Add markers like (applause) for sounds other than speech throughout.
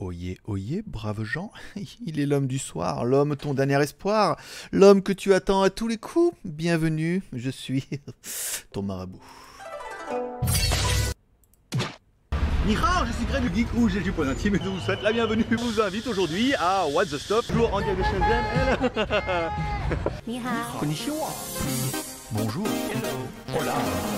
Oyez, oyez, braves gens, (laughs) il est l'homme du soir, l'homme ton dernier espoir, l'homme que tu attends à tous les coups. Bienvenue, je suis (laughs) ton marabout. Nihao, je suis Greg le Geek ou j'ai du point intime et je vous souhaite la bienvenue. Je vous invite aujourd'hui à What the Stop, toujours en direct de Shenzhen. 你好，Konnichiwa. Bonjour. Hola.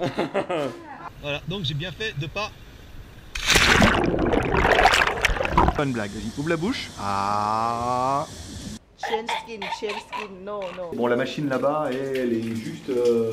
(laughs) voilà, donc j'ai bien fait de pas. Pas une blague, vas-y, ouvre la bouche. Ah. Chain skin, chain skin, no, no. Bon la machine là-bas elle est juste... euh,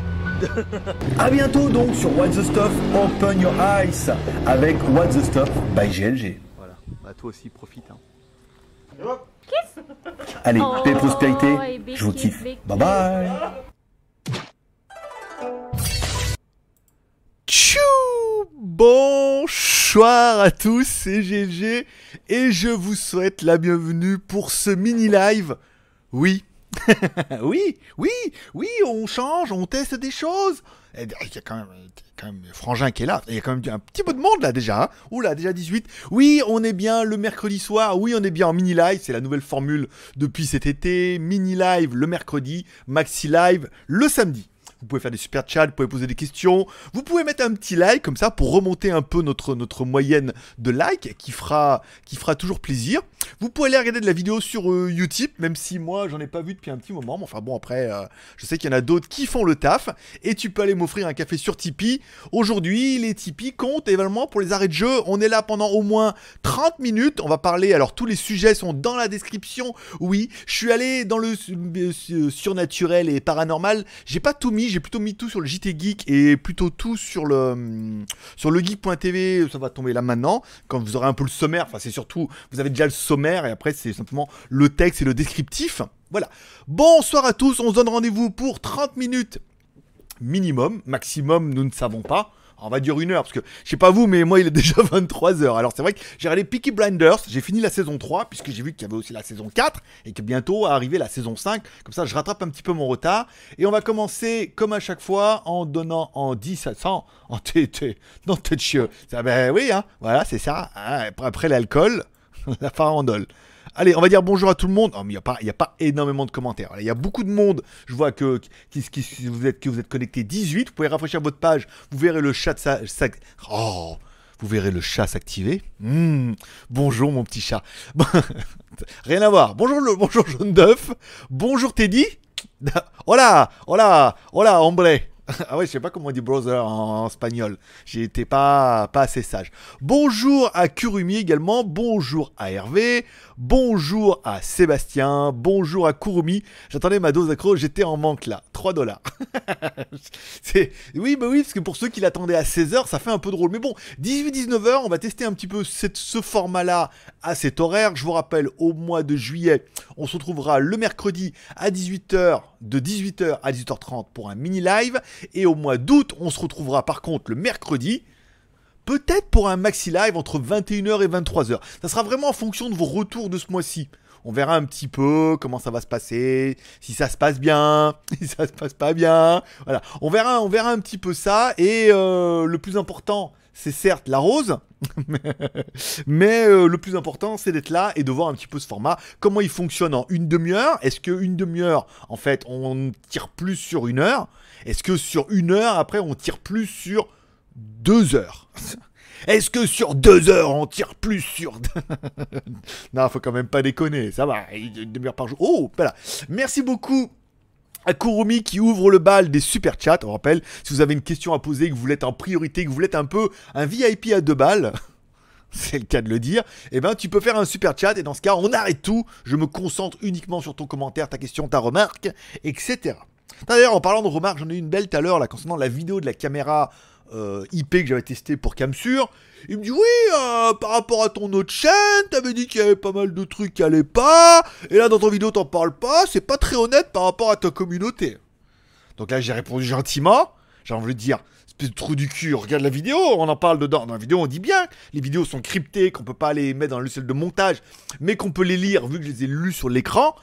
A bientôt donc sur What the Stuff Open Your Eyes avec What the Stuff by GLG. Voilà, bah toi aussi profite. Hein. Allez, Oh, paix et prospérité, je vous kiffe. Bye bye Tchou Bonsoir à tous, c'est GG et je vous souhaite la bienvenue pour ce mini live. Oui, (laughs) oui, oui, oui, on change, on teste des choses. Et Il y a quand même, quand même Frangin qui est là. Il y a quand même un petit peu de monde là déjà. Hein. Oula, déjà 18. Oui, on est bien le mercredi soir. Oui, on est bien en mini live. C'est la nouvelle formule depuis cet été. Mini live le mercredi, maxi live le samedi. Vous pouvez faire des super chats, vous pouvez poser des questions. Vous pouvez mettre un petit like comme ça pour remonter un peu notre, notre moyenne de likes qui fera, qui fera toujours plaisir. Vous pouvez aller regarder de la vidéo sur euh, Utip, même si moi j'en ai pas vu depuis un petit moment. Mais enfin bon, après, euh, je sais qu'il y en a d'autres qui font le taf. Et tu peux aller m'offrir un café sur Tipeee. Aujourd'hui, les Tipeee comptent également pour les arrêts de jeu. On est là pendant au moins 30 minutes. On va parler, alors tous les sujets sont dans la description. Oui, je suis allé dans le euh, surnaturel et paranormal. J'ai pas tout mis, j'ai plutôt mis tout sur le JT Geek et plutôt tout sur le hum, sur le geek.tv. Ça va tomber là maintenant. Quand vous aurez un peu le sommaire, enfin c'est surtout, vous avez déjà le sommaire et après c'est simplement le texte et le descriptif. Voilà. Bonsoir à tous, on se donne rendez-vous pour 30 minutes minimum, maximum, nous ne savons pas. On va dire une heure, parce que je sais pas vous, mais moi il est (laughs) déjà 23h. Alors c'est vrai que j'ai regardé Peaky Blinders, j'ai fini la saison 3, puisque j'ai vu qu'il y avait aussi la saison 4, et que bientôt arriver la saison 5. Comme ça je rattrape un petit peu mon retard. Et on va commencer, comme à chaque fois, en donnant en 10 à 100, en tété, non tête chieux. Ben oui, hein, voilà, c'est ça. hein. Après l'alcool, (laughs) la farandole. Allez, on va dire bonjour à tout le monde. Oh, il n'y a, pas- énormément de commentaires. Il y a beaucoup de monde. Je vois que, vous êtes, vous êtes connecté 18. Vous pouvez rafraîchir votre page. Vous verrez le chat Oh Vous verrez le chat s'activer. Hmm. Bonjour mon petit chat. (laughs) Rien à voir. Bonjour, le, bonjour jaune d'œuf. Bonjour Teddy. (laughs) Hola, hola, hola, hombre. (laughs) Ah ouais, je sais pas comment on dit brother en, espagnol. Été pas, pas assez sage. Bonjour à Kurumi également. Bonjour à Hervé. Bonjour à Sébastien. Bonjour à Kurumi. J'attendais ma dose accro. J'étais en manque là. 3 dollars. (laughs) Oui, bah oui, parce que pour ceux qui l'attendaient à 16h, ça fait un peu drôle. Mais bon, 18-19h, on va tester un petit peu ce format-là à cet horaire. Je vous rappelle, au mois de juillet, on se retrouvera le mercredi à 18h, de 18h à 18h30 pour un mini live. Et au mois d'août, on se retrouvera par contre le mercredi. Peut-être pour un maxi live entre 21h et 23h. Ça sera vraiment en fonction de vos retours de ce mois-ci. On verra un petit peu comment ça va se passer, si ça se passe bien, (laughs) si ça se passe pas bien. Voilà, on verra, on verra un petit peu ça. Et euh, le plus important, c'est certes la rose. (laughs) Mais euh, le plus important, c'est d'être là et de voir un petit peu ce format. Comment il fonctionne en une demi-heure? Est-ce que une demi-heure, en fait, on tire plus sur une heure? Est-ce que sur une heure, après, on tire plus sur deux heures Est-ce que sur deux heures, on tire plus sur... (laughs) non, faut quand même pas déconner, ça va, une demi-heure par jour. Oh, voilà. Merci beaucoup à Kurumi qui ouvre le bal des super chats. On rappelle, si vous avez une question à poser, que vous être en priorité, que vous être un peu un VIP à deux balles, (laughs) c'est le cas de le dire, eh ben tu peux faire un super chat et dans ce cas, on arrête tout. Je me concentre uniquement sur ton commentaire, ta question, ta remarque, etc. D'ailleurs, en parlant de remarques, j'en ai eu une belle tout à l'heure là concernant la vidéo de la caméra euh, IP que j'avais testé pour Camsur. Il me dit oui, euh, par rapport à ton autre chaîne, t'avais dit qu'il y avait pas mal de trucs qui allaient pas, et là dans ton vidéo t'en parles pas, c'est pas très honnête par rapport à ta communauté. Donc là j'ai répondu gentiment, j'ai envie de dire, espèce de trou du cul, regarde la vidéo, on en parle dedans. Dans la vidéo on dit bien, les vidéos sont cryptées, qu'on peut pas les mettre dans le logiciel de montage, mais qu'on peut les lire vu que je les ai lus sur l'écran.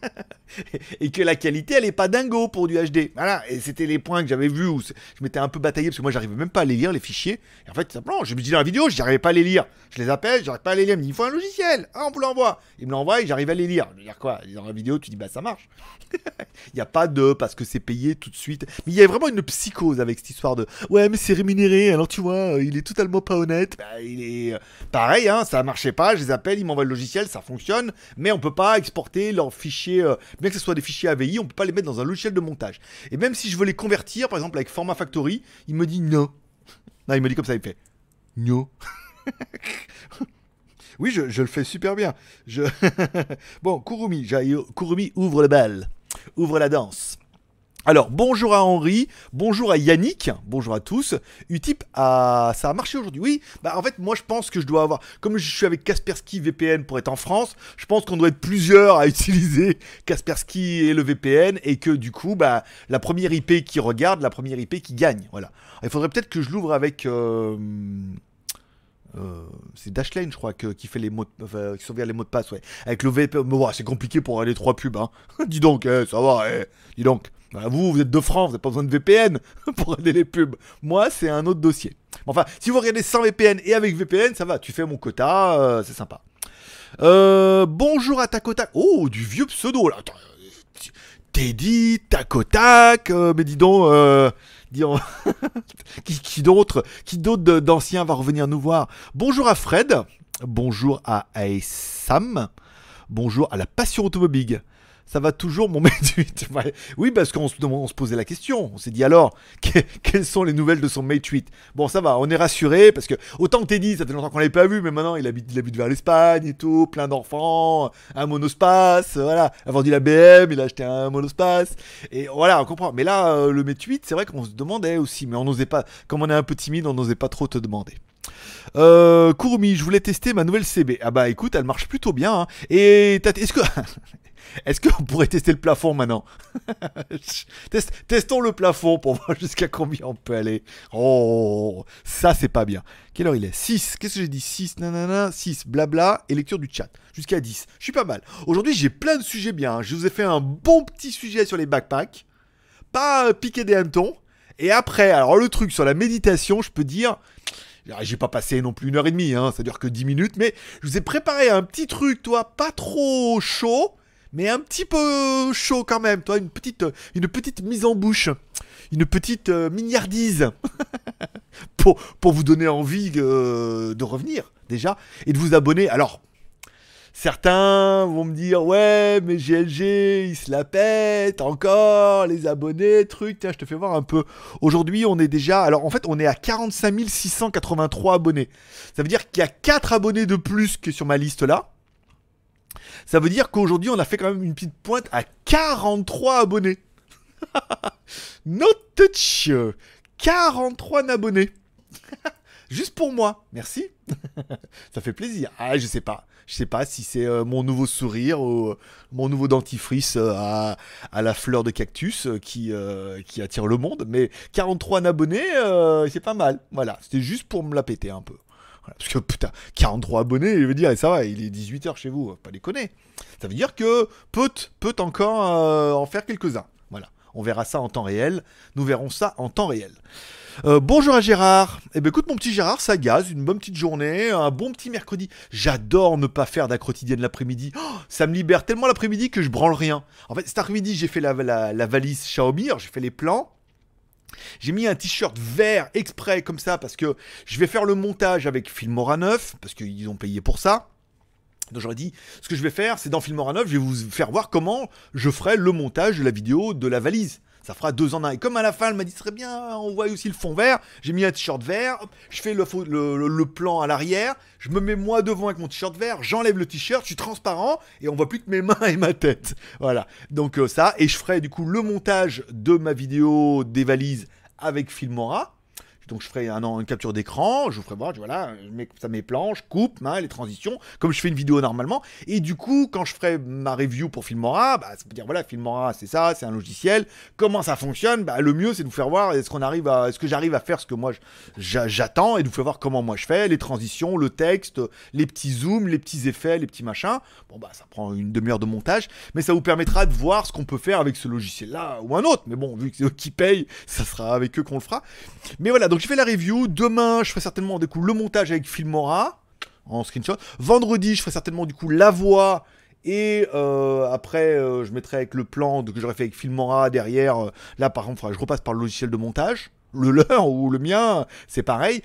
(laughs) et que la qualité elle est pas dingo pour du HD. Voilà, et c'était les points que j'avais vus où je m'étais un peu bataillé parce que moi j'arrivais même pas à les lire les fichiers. Et en fait, simplement, je me dis dans la vidéo, j'arrivais pas à les lire. Je les appelle, j'arrive pas à les lire. Il me dit, il faut un logiciel. Ah, on vous l'envoie. Il me l'envoie et j'arrive à les lire. Je veux dire quoi? Dans la vidéo, tu dis, bah ça marche. (laughs) Il n'y a pas de parce que c'est payé tout de suite. Mais il y a vraiment une psychose avec cette histoire de ouais, mais c'est rémunéré. Alors tu vois, il est totalement pas honnête. Bah, il est euh, pareil, hein, ça marchait pas. Je les appelle, ils m'envoient le logiciel, ça fonctionne. Mais on peut pas exporter leurs fichiers, euh, bien que ce soit des fichiers AVI, on peut pas les mettre dans un logiciel de montage. Et même si je veux les convertir, par exemple avec Format Factory, il me dit non. Non, il me dit comme ça, il fait no. (laughs) Oui, je, le fais super bien. Je... (laughs) bon, Kurumi, Kurumi ouvre le bal, ouvre la danse. Alors, bonjour à Henri, bonjour à Yannick, bonjour à tous. Utip, a... ça a marché aujourd'hui. Oui, bah en fait, moi je pense que je dois avoir, comme je suis avec Kaspersky VPN pour être en France, je pense qu'on doit être plusieurs à (laughs) utiliser Kaspersky et le VPN et que du coup, bah la première IP qui regarde, la première IP qui gagne. Voilà. Il faudrait peut-être que je l'ouvre avec. euh, euh, c'est Dashlane, je crois, qui fait les mots, qui sauvegarde les mots de passe, ouais. Avec le VPN, mais ouais, c'est compliqué pour aller trois pubs, hein. (laughs) dis donc, eh, ça va, eh, dis donc. Bah, vous, vous êtes de France, vous n'avez pas besoin de VPN (laughs) pour aller les pubs. Moi, c'est un autre dossier. Enfin, si vous regardez sans VPN et avec VPN, ça va, tu fais mon quota, euh, c'est sympa. Euh, bonjour à Tacotac. Oh, du vieux pseudo, là. Teddy, Tacotac, mais dis donc, euh, (laughs) qui, d'autre, qui d'anciens va revenir nous voir? Bonjour à Fred, bonjour à Aesam, bonjour à la passion automobile. Ça va toujours mon (laughs) Mate 8 Ouais. Oui, parce qu'on se, on se posait la question. On s'est dit alors, que- quelles sont les nouvelles de son Mate 8 Bon, ça va, on est rassuré parce que autant que Teddy, ça fait longtemps qu'on l'avait pas vu, mais maintenant il habite, il habite vers l'Espagne et tout, plein d'enfants, un monospace, voilà. A vendu la BM, il a acheté un monospace. Et voilà, on comprend. Mais là, euh, le Mate 8, c'est vrai qu'on se demandait aussi, mais on n'osait pas. Comme on est un peu timide, on n'osait pas trop te demander. Euh, Kurumi, je voulais tester ma nouvelle CB. Ah bah écoute, elle marche plutôt bien. hein. Et est-ce que (laughs) est-ce qu'on pourrait tester le plafond maintenant? (laughs) Test- Testons le plafond pour (laughs) voir jusqu'à combien on peut aller. Oh, ça c'est pas bien. Quelle heure il est? 6. Qu'est-ce que j'ai dit? 6, nanana, 6, blabla, et lecture du chat. Jusqu'à 10. Je suis pas mal. Aujourd'hui, j'ai plein de sujets bien. hein. Je vous ai fait un bon petit sujet sur les backpacks. Pas euh, piquer des hannetons. Et après, alors le truc sur la méditation, je peux dire, j'ai pas passé non plus une heure et demie, hein, ça dure que 10 minutes, mais je vous ai préparé un petit truc, toi, pas trop chaud, mais un petit peu chaud quand même, toi, une petite, une petite mise en bouche, une petite euh, mignardise, (laughs) pour, pour vous donner envie euh, de revenir, déjà, et de vous abonner. Alors, Certains vont me dire ouais mais GLG il se la pète encore les abonnés truc tiens je te fais voir un peu. Aujourd'hui on est déjà alors en fait on est à 45 683 abonnés. Ça veut dire qu'il y a 4 abonnés de plus que sur ma liste là. Ça veut dire qu'aujourd'hui on a fait quand même une petite pointe à 43 abonnés. (laughs) Not touch. 43 abonnés. (laughs) Juste pour moi. Merci. (laughs) Ça fait plaisir. Ah, je sais pas. Je sais pas si c'est euh, mon nouveau sourire ou euh, mon nouveau dentifrice euh, à, la fleur de cactus qui, attire le monde. Mais 43 abonnés, c'est pas mal. Voilà, c'était juste pour me la péter un peu. Parce que putain, 43 abonnés, je veux dire, ça va, il est 18h chez vous, pas déconner. Ça veut dire que peut, peut encore en faire quelques-uns. Voilà. On verra ça en temps réel. Nous verrons ça en temps réel. Euh, bonjour à Gérard. Eh ben écoute mon petit Gérard, ça gaz, une bonne petite journée, un bon petit mercredi. J'adore ne pas faire quotidienne l'après-midi. Oh, ça me libère tellement l'après-midi que je branle rien. En fait, cet après-midi, j'ai fait la, valise Xiaomi, j'ai fait les plans. J'ai mis un t-shirt vert exprès comme ça parce que je vais faire le montage avec Filmora 9 parce qu'ils ont payé pour ça. Donc j'aurais dit, ce que je vais faire, c'est dans Filmora 9, je vais vous faire voir comment je ferai le montage de la vidéo de la valise. Ça fera deux en un. Et comme à la fin, elle m'a dit, ce serait bien, on voit aussi le fond vert, j'ai mis un t-shirt vert, je fais le plan à l'arrière, je me mets moi devant avec mon t-shirt vert, j'enlève le t-shirt, je suis transparent, et on voit plus que mes mains et ma tête. Voilà. Donc euh, ça, et je ferai du coup le montage de ma vidéo des valises avec Filmora. Donc je ferai un, une capture d'écran, je vous ferai voir, voilà, je mets ça mes plans, je coupe hein, les transitions, comme je fais une vidéo normalement. Et du coup, quand je ferai ma review pour Filmora, bah, ça veut dire voilà, Filmora, c'est ça, c'est un logiciel. Comment ça fonctionne? Bah, Le mieux, c'est de vous faire voir est-ce qu'on arrive à, est-ce que j'arrive à faire ce que moi j'attends et de vous faire voir comment moi je fais, les transitions, le texte, les petits zooms, les petits effets, les petits machins. Bon bah ça prend une demi-heure de montage, mais ça vous permettra de voir ce qu'on peut faire avec ce logiciel-là ou un autre. Mais bon, vu que c'est eux qui payent, ça sera avec eux qu'on le fera. Mais voilà, donc j'ai fait la review. Demain, je ferai certainement du coup le montage avec Filmora en screenshot. Vendredi, je ferai certainement du coup la voix. Et euh, après, euh, je mettrai avec le plan que j'aurais fait avec Filmora derrière. euh, là, par contre, je repasse par le logiciel de montage. Le leur ou le mien, c'est pareil.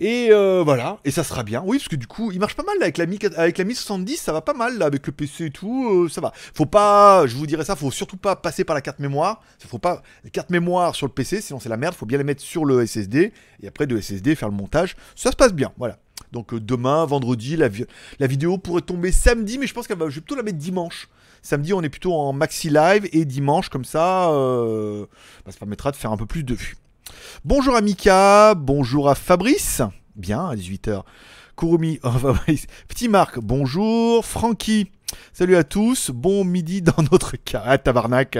Et euh, voilà, et ça sera bien. Oui, parce que du coup, il marche pas mal là, avec la Mi, avec la Mi 70, ça va pas mal là, avec le PC et tout, euh, ça va. Faut pas, je vous dirais ça, faut surtout pas passer par la carte mémoire. Faut pas la carte mémoire sur le PC, sinon c'est la merde. Faut bien la mettre sur le SSD et après de SSD faire le montage. Ça se passe bien, voilà. Donc euh, demain, vendredi, la, vi- la vidéo pourrait tomber samedi, mais je pense qu'elle va, je vais plutôt la mettre dimanche. Samedi, on est plutôt en maxi live et dimanche, comme ça, bah, ça permettra de faire un peu plus de vues. Bonjour à Mika, bonjour à Fabrice, bien à 18h. Kurumi, oh, (laughs) Fabrice. Petit Marc, bonjour. Francky, salut à tous, bon midi dans notre cas. Ah, tabarnak.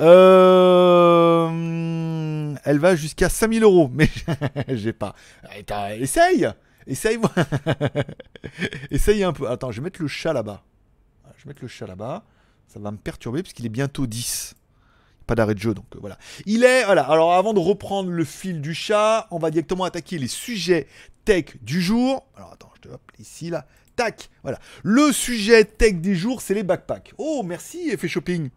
Euh, Elle va jusqu'à 5000 euros, mais (laughs) j'ai pas. Essaye Essaye, (laughs) Essaye un peu. Attends, je vais mettre le chat là-bas. Je vais mettre le chat là-bas. Ça va me perturber parce qu'il est bientôt 10 pas d'arrêt de jeu, donc euh, voilà. Il est, voilà, alors avant de reprendre le fil du chat, on va directement attaquer les sujets tech du jour. Alors attends, je te hop, ici, là, tac, voilà. Le sujet tech du jour, c'est les backpacks. Oh, merci, Effet Shopping.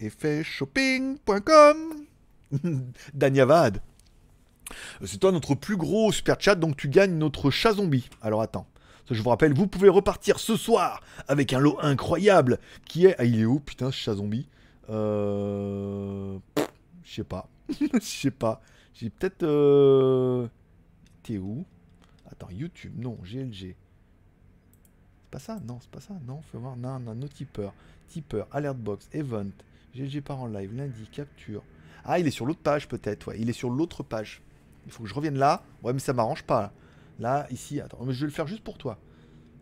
Effetshopping.com (laughs) Danyavad. C'est toi notre plus gros super chat, donc tu gagnes notre chat zombie. Alors attends. Je vous rappelle, vous pouvez repartir ce soir avec un lot incroyable qui est. Ah, il est où, putain, ce chat zombie? Euh... Je sais pas. (laughs) Je sais pas. J'ai peut-être. Euh... T'es où? Attends, YouTube, non, GLG. C'est pas ça? Non, c'est pas ça. Non, faut voir. Non, non, no tipper. Tipper, Alertbox, Event, GLG part en live, lundi, capture. Ah, il est sur l'autre page peut-être, ouais. Il est sur l'autre page. Il faut que je revienne là. Ouais, mais ça m'arrange pas. Là. Là, ici, attends, mais je vais le faire juste pour toi.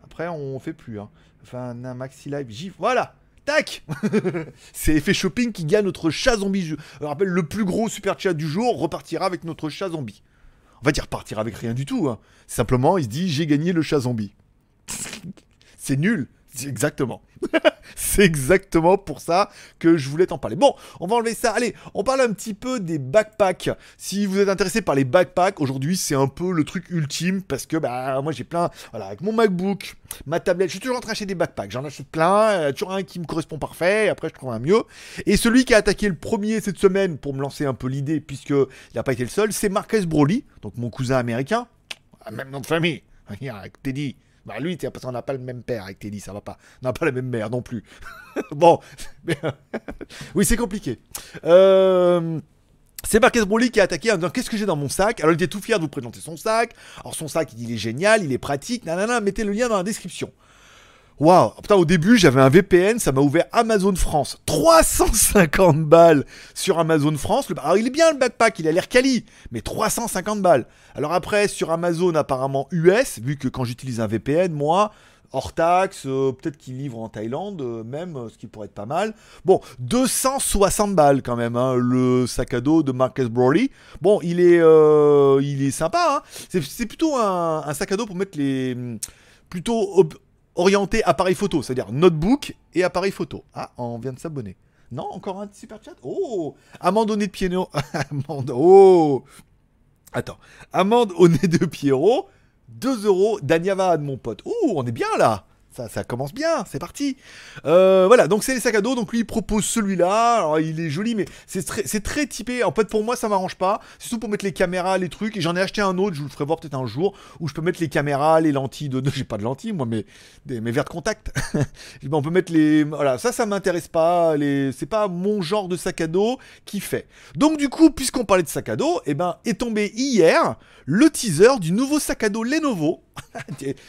Après, on fait plus. Hein. Enfin, un maxi live. J'y... Voilà Tac (laughs) C'est Effet Shopping qui gagne notre chat zombie. Je rappelle, le plus gros super chat du jour repartira avec notre chat zombie. En fait, il repartira avec rien du tout. hein. Simplement, il se dit j'ai gagné le chat zombie. (laughs) C'est nul. Exactement. (laughs) C'est exactement pour ça que je voulais t'en parler. Bon, on va enlever ça. Allez, on parle un petit peu des backpacks. Si vous êtes intéressé par les backpacks, aujourd'hui c'est un peu le truc ultime parce que bah moi j'ai plein, voilà, avec mon MacBook, ma tablette, je suis toujours en train d'acheter des backpacks. J'en achète plein, toujours un qui me correspond parfait. Après je trouve un mieux. Et celui qui a attaqué le premier cette semaine pour me lancer un peu l'idée, puisque il n'a pas été le seul, c'est Marcus Broly, donc mon cousin américain, Ah, même nom de famille. (laughs) Teddy. Bah lui, parce qu'on n'a pas le même père avec Teddy, ça va pas. On n'a pas la même mère non plus. (laughs) bon, (laughs) oui, c'est compliqué. Euh, C'est Marcus Broly qui a attaqué en disant qu'est-ce que j'ai dans mon sac? Alors il était tout fier de vous présenter son sac. Alors son sac, il est génial, il est pratique. Nanana, mettez le lien dans la description. Waouh, putain, au début j'avais un VPN, ça m'a ouvert Amazon France. 350 balles sur Amazon France. Alors il est bien le backpack, il a l'air quali, mais 350 balles. Alors après sur Amazon apparemment US, vu que quand j'utilise un VPN, moi, hors taxe, euh, peut-être qu'il livre en Thaïlande, euh, même, euh, ce qui pourrait être pas mal. Bon, 260 balles quand même, hein, le sac à dos de Marcus Broly. Bon, il est, il est sympa, hein. c'est, plutôt un, sac à dos pour mettre les... Plutôt orienté appareil photo, c'est-à-dire notebook et appareil photo. Ah, on vient de s'abonner. Non, encore un super chat? Oh Amande au nez de Pierrot. (laughs) Amande. Oh Attends. Amande au nez de Pierrot. 2 euros. Danyava de mon pote. Oh, on est bien là ça, commence bien, c'est parti. Euh, voilà, donc c'est les sacs à dos. Donc lui, il propose celui-là. Alors il est joli, mais c'est très, très typé. En fait, pour moi, ça m'arrange pas. C'est surtout pour mettre les caméras, les trucs. Et j'en ai acheté un autre. Je vous le ferai voir peut-être un jour où je peux mettre les caméras, les lentilles de. (laughs) J'ai pas de lentilles, moi, mais des, mes verres de contact. (laughs) on peut mettre les. Voilà, ça, ça m'intéresse pas. Les... C'est pas mon genre de sac à dos qui fait. Donc du coup, puisqu'on parlait de sac à dos, eh ben, est tombé hier le teaser du nouveau sac à dos Lenovo.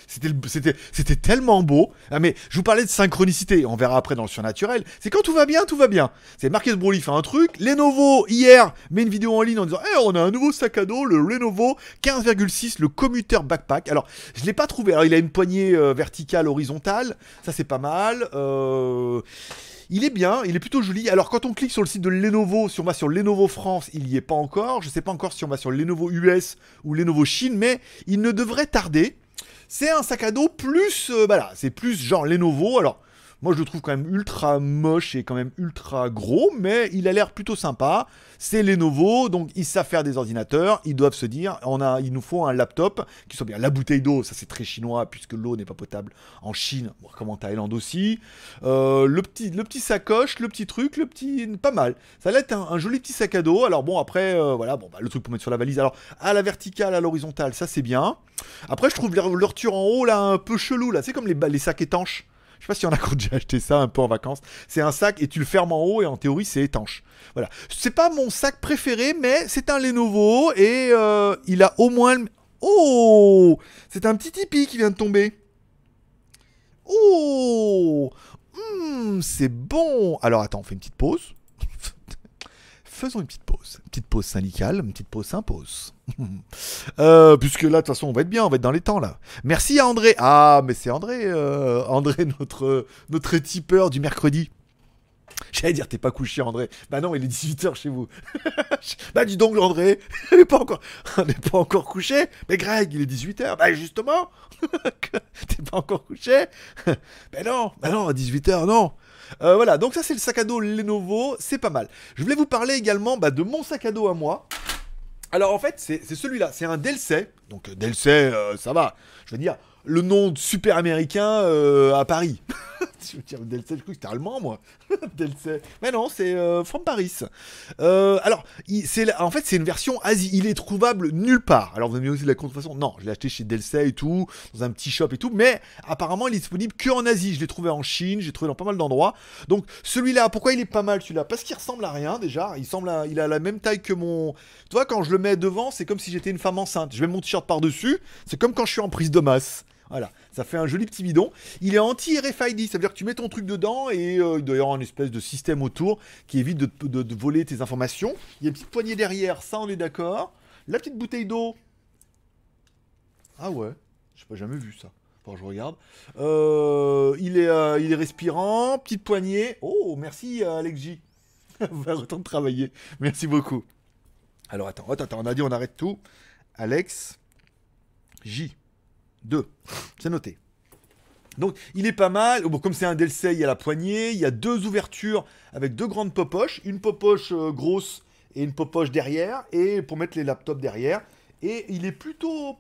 C'était, tellement beau. Ah, mais je vous parlais de synchronicité, on verra après dans le surnaturel. C'est quand tout va bien, tout va bien. C'est Marcus Broly fait un truc. Lenovo, hier, met une vidéo en ligne en disant Eh, on a un nouveau sac à dos, le Lenovo 15,6, le commuter backpack. Alors, je l'ai pas trouvé. Alors, il a une poignée euh, verticale, horizontale. Ça, c'est pas mal. Euh. Il est bien, il est plutôt joli. Alors quand on clique sur le site de Lenovo, si on va sur Lenovo France, il n'y est pas encore. Je ne sais pas encore si on va sur Lenovo US ou Lenovo Chine, mais il ne devrait tarder. C'est un sac à dos plus, euh, voilà, c'est plus genre Lenovo. Alors moi, je le trouve quand même ultra moche et quand même ultra gros, mais il a l'air plutôt sympa. C'est Lenovo, donc ils savent faire des ordinateurs. Ils doivent se dire, on a, il nous faut un laptop qui soit bien. La bouteille d'eau, ça c'est très chinois puisque l'eau n'est pas potable en Chine, comme en Thaïlande aussi. Euh, le petit, sacoche, le petit truc, le petit, pas mal. Ça va être un, joli petit sac à dos. Alors bon, après, euh, voilà, bah, le truc pour mettre sur la valise. Alors à la verticale, à l'horizontale, ça c'est bien. Après, je trouve l'ouverture en haut là un peu chelou là. C'est comme les sacs étanches. Je sais pas si en a (laughs) déjà acheté ça un peu en vacances. C'est un sac et tu le fermes en haut et en théorie c'est étanche. Voilà. C'est pas mon sac préféré, mais c'est un Lenovo et euh, il a au moins. Le... Oh C'est un petit Tipeee qui vient de tomber. Oh hmm, C'est bon Alors attends, on fait une petite pause. Faisons une petite pause. Une petite pause syndicale, une petite pause s'impose. (laughs) Euh, puisque là, de toute façon, on va être bien, on va être dans les temps là. Merci à André. Ah, mais c'est André, euh, André, notre, notre tipeur du mercredi. J'allais dire, t'es pas couché, André. Bah non, il est 18h chez vous. (laughs) bah dis donc, André, (laughs) on n'est pas encore, pas encore couché. Mais Greg, il est 18h. Bah justement, t'es pas encore couché. bah non, bah non, à 18h, non. Euh, voilà, donc ça c'est le sac à dos Lenovo, c'est pas mal. Je voulais vous parler également bah, de mon sac à dos à moi. Alors en fait, c'est celui-là, c'est un Delsey. Donc Delsey, euh, ça va. Je veux dire, le nom de super américain euh, à Paris. (laughs) (laughs) je veux dire, Delsey, je crois que c'était allemand, moi. (laughs) Delsey. Mais non, c'est euh, from Paris. Euh, alors, en fait, c'est une version Asie. Il est trouvable nulle part. Alors, vous avez aussi la contrefaçon Non, je l'ai acheté chez Delsey et tout, dans un petit shop et tout. Mais apparemment, il est disponible que en Asie. Je l'ai trouvé en Chine, j'ai trouvé dans pas mal d'endroits. Donc, celui-là, pourquoi il est pas mal celui-là? Parce qu'il ressemble à rien déjà. Il semble, il a la même taille que mon. Tu vois, quand je le mets devant, c'est comme si j'étais une femme enceinte. Je mets mon t-shirt par-dessus. C'est comme quand je suis en prise de masse. Voilà, ça fait un joli petit bidon. Il est anti-RFID, ça veut dire que tu mets ton truc dedans et euh, il doit y avoir une espèce de système autour qui évite de, voler tes informations. Il y a une petite poignée derrière, ça on est d'accord. La petite bouteille d'eau. Ah ouais, je pas jamais vu ça. Bon, je regarde. Euh, il, est, euh, il est respirant, petite poignée. Oh, merci Alex J. (laughs) Va de travailler. Merci beaucoup. Alors attends, attends, on a dit on arrête tout. Alex J. 2. C'est noté. Donc il est pas mal. Comme c'est un DLC, il y a la poignée, il y a deux ouvertures avec deux grandes popoches, une popoche euh, grosse et une popoche derrière, et pour mettre les laptops derrière. Et il est plutôt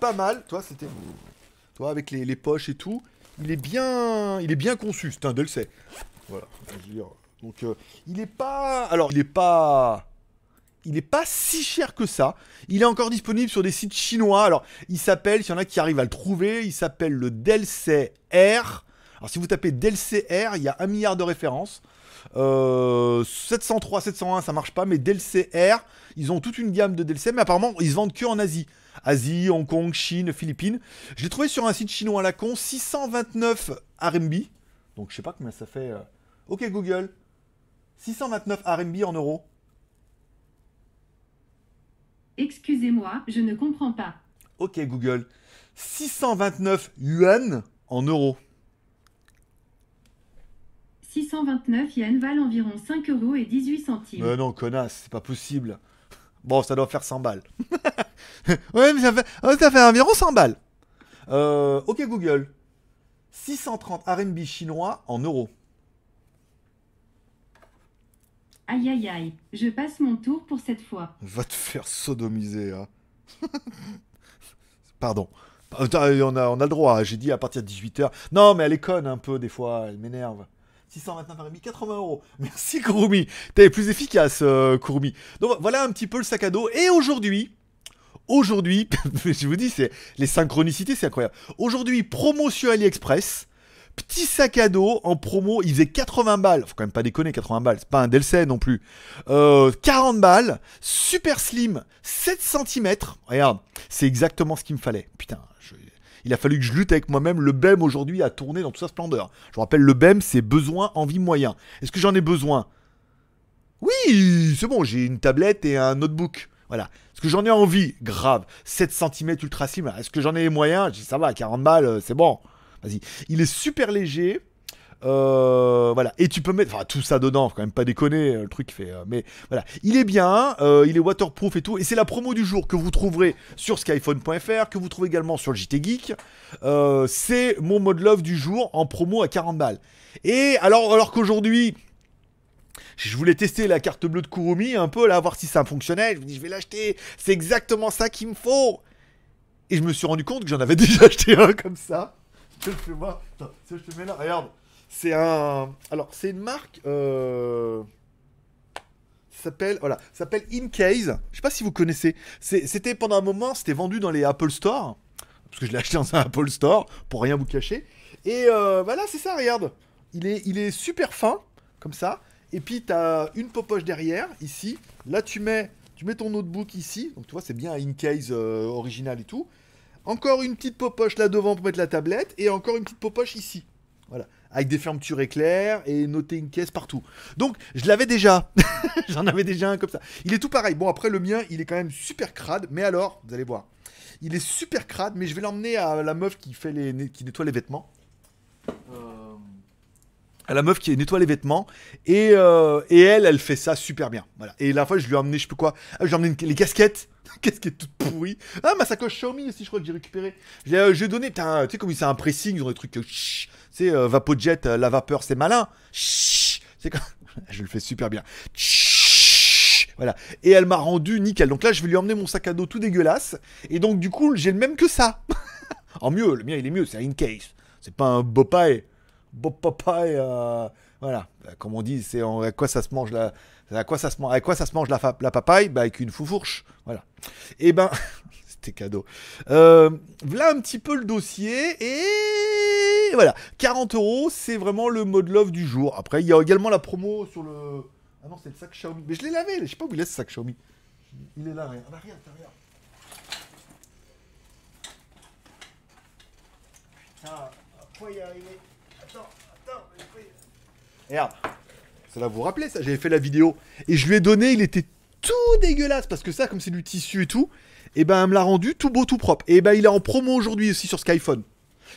pas mal. Toi, c'était, toi avec les, poches et tout, il est bien, il est bien conçu. C'est un DLC. Voilà. Donc euh, il est pas, alors il est pas il n'est pas si cher que ça. Il est encore disponible sur des sites chinois. Alors, il s'appelle, s'il y en a qui arrivent à le trouver, il s'appelle le Delc R. Alors, si vous tapez Delc R, il y a un milliard de références. 703, euh, 701, ça marche pas, mais Delc R, ils ont toute une gamme de DLC, mais apparemment, ils se vendent que en Asie. Asie, Hong Kong, Chine, Philippines. Je l'ai trouvé sur un site chinois à la con, 629 RMB. Donc, je sais pas combien ça fait. Euh. Ok, Google. 629 RMB en euros. Excusez-moi, je ne comprends pas. Ok Google. 629 yuan en euros. 629 yuan valent environ 5 euros et 18 centimes. Mais non, connasse, c'est pas possible. Bon, ça doit faire 100 balles. (laughs) ouais, mais ça fait, ça fait environ 100 balles. Euh, ok Google. 630 RMB chinois en euros. Aïe aïe aïe, je passe mon tour pour cette fois. Va te faire sodomiser, hein. (laughs) Pardon. Attends, on a, on a le droit, hein. j'ai dit à partir de 18h. Non, mais elle est conne un peu des fois, elle m'énerve. 629 par 80 euros. (laughs) Merci Kurumi. T'es plus efficace, euh, Kurumi. Donc voilà un petit peu le sac à dos. Et aujourd'hui, aujourd'hui, (laughs) je vous dis, c'est les synchronicités, c'est incroyable. Aujourd'hui, promo sur AliExpress. Petit sac à dos en promo, il faisait 80 balles. Faut quand même pas déconner, 80 balles. C'est pas un Delcey non plus. Euh, 40 balles, super slim, 7 cm. Regarde, c'est exactement ce qu'il me fallait. Putain, il a fallu que je lutte avec moi-même. Le BEM aujourd'hui a tourné dans toute sa splendeur. Je vous rappelle, le BEM, c'est besoin, envie, moyen. Est-ce que j'en ai besoin? Oui, c'est bon, j'ai une tablette et un notebook. Voilà. Est-ce que j'en ai envie? Grave. 7 cm ultra slim. Est-ce que j'en ai les moyens? Je dis ça va, 40 balles, euh, c'est bon. Vas-y. Il est super léger. Euh, voilà. Et tu peux mettre enfin, tout ça dedans, faut quand même pas déconner, euh, le truc fait. euh, mais voilà. Il est bien, il est waterproof et tout. Et c'est la promo du jour que vous trouverez sur skyphone.fr, que vous trouvez également sur le JT Geek. C'est mon mode love du jour en promo à 40 balles. Et alors, alors qu'aujourd'hui, je voulais tester la carte bleue de Kurumi un peu là, voir si ça fonctionnait. Je me dis, je vais l'acheter. C'est exactement ça qu'il me faut. Et je me suis rendu compte que j'en avais (laughs) déjà acheté un comme ça. (laughs) Je te mets là. Regarde. C'est un. Alors, c'est une marque. Euh... Ça s'appelle. Voilà. S'appelle Incase. Je sais pas si vous connaissez. C'était pendant un moment, c'était vendu dans les Apple Store. Parce que je l'ai acheté dans un Apple Store, pour rien vous cacher. Et euh, voilà, c'est ça, regarde. Il est, il est super fin, comme ça. Et puis, tu as une popoche derrière, ici. Là, tu mets, tu mets ton notebook ici. Donc, tu vois, c'est bien Incase euh, original et tout. Encore une petite popoche là devant pour mettre la tablette. Et encore une petite popoche ici. Voilà. Avec des fermetures éclairs et noter une caisse partout. Donc, je l'avais déjà. (laughs) J'en avais déjà un comme ça. Il est tout pareil. Bon, après, le mien, il est quand même super crade. Mais alors, vous allez voir. Il est super crade, mais je vais l'emmener à la meuf qui, fait les, qui nettoie les vêtements. Euh, la meuf qui nettoie les vêtements. Et, euh, et elle, elle fait ça super bien. Voilà. Et la fois, je lui ai emmené, je sais plus quoi. Ah, je lui ai emmené les casquettes. (laughs) Casquette toute pourrie. Ah, ma sacoche Xiaomi aussi, je crois que j'ai récupéré. J'ai euh, donné, tu sais, comme c'est un pressing, ont des trucs. euh, Tu sais, euh, Vapojet, euh, la vapeur, c'est malin. C'est comme. (laughs) je le fais super bien. Voilà. Et elle m'a rendu nickel. Donc là, je vais lui emmener mon sac à dos tout dégueulasse. Et donc, du coup, j'ai le même que ça. (laughs) en mieux, le mien, il est mieux. C'est un case. C'est pas un Popeye. Bob Popeye. euh, voilà. Comme on dit, c'est à quoi ça se mange la. À quoi ça se à quoi ça se mange la, papaye? Bah, Avec une foufourche. Voilà. Et ben. (laughs) C'était cadeau. Euh, voilà un petit peu le dossier. Et voilà. 40 euros, c'est vraiment le mode love du jour. Après, il y a également la promo sur le. Ah non, c'est le sac Xiaomi. Mais je l'ai lavé. Je sais pas où il est ce sac Xiaomi. Il est là, regarde. Ah regarde, regarde. Putain, faut y arriver. Attends, attends, Regarde. Ça va vous rappeler ça, j'avais fait la vidéo. Et je lui ai donné, il était tout dégueulasse. Parce que ça, comme c'est du tissu et tout, et ben elle me l'a rendu tout beau, tout propre. Et ben il est en promo aujourd'hui aussi sur Skyphone.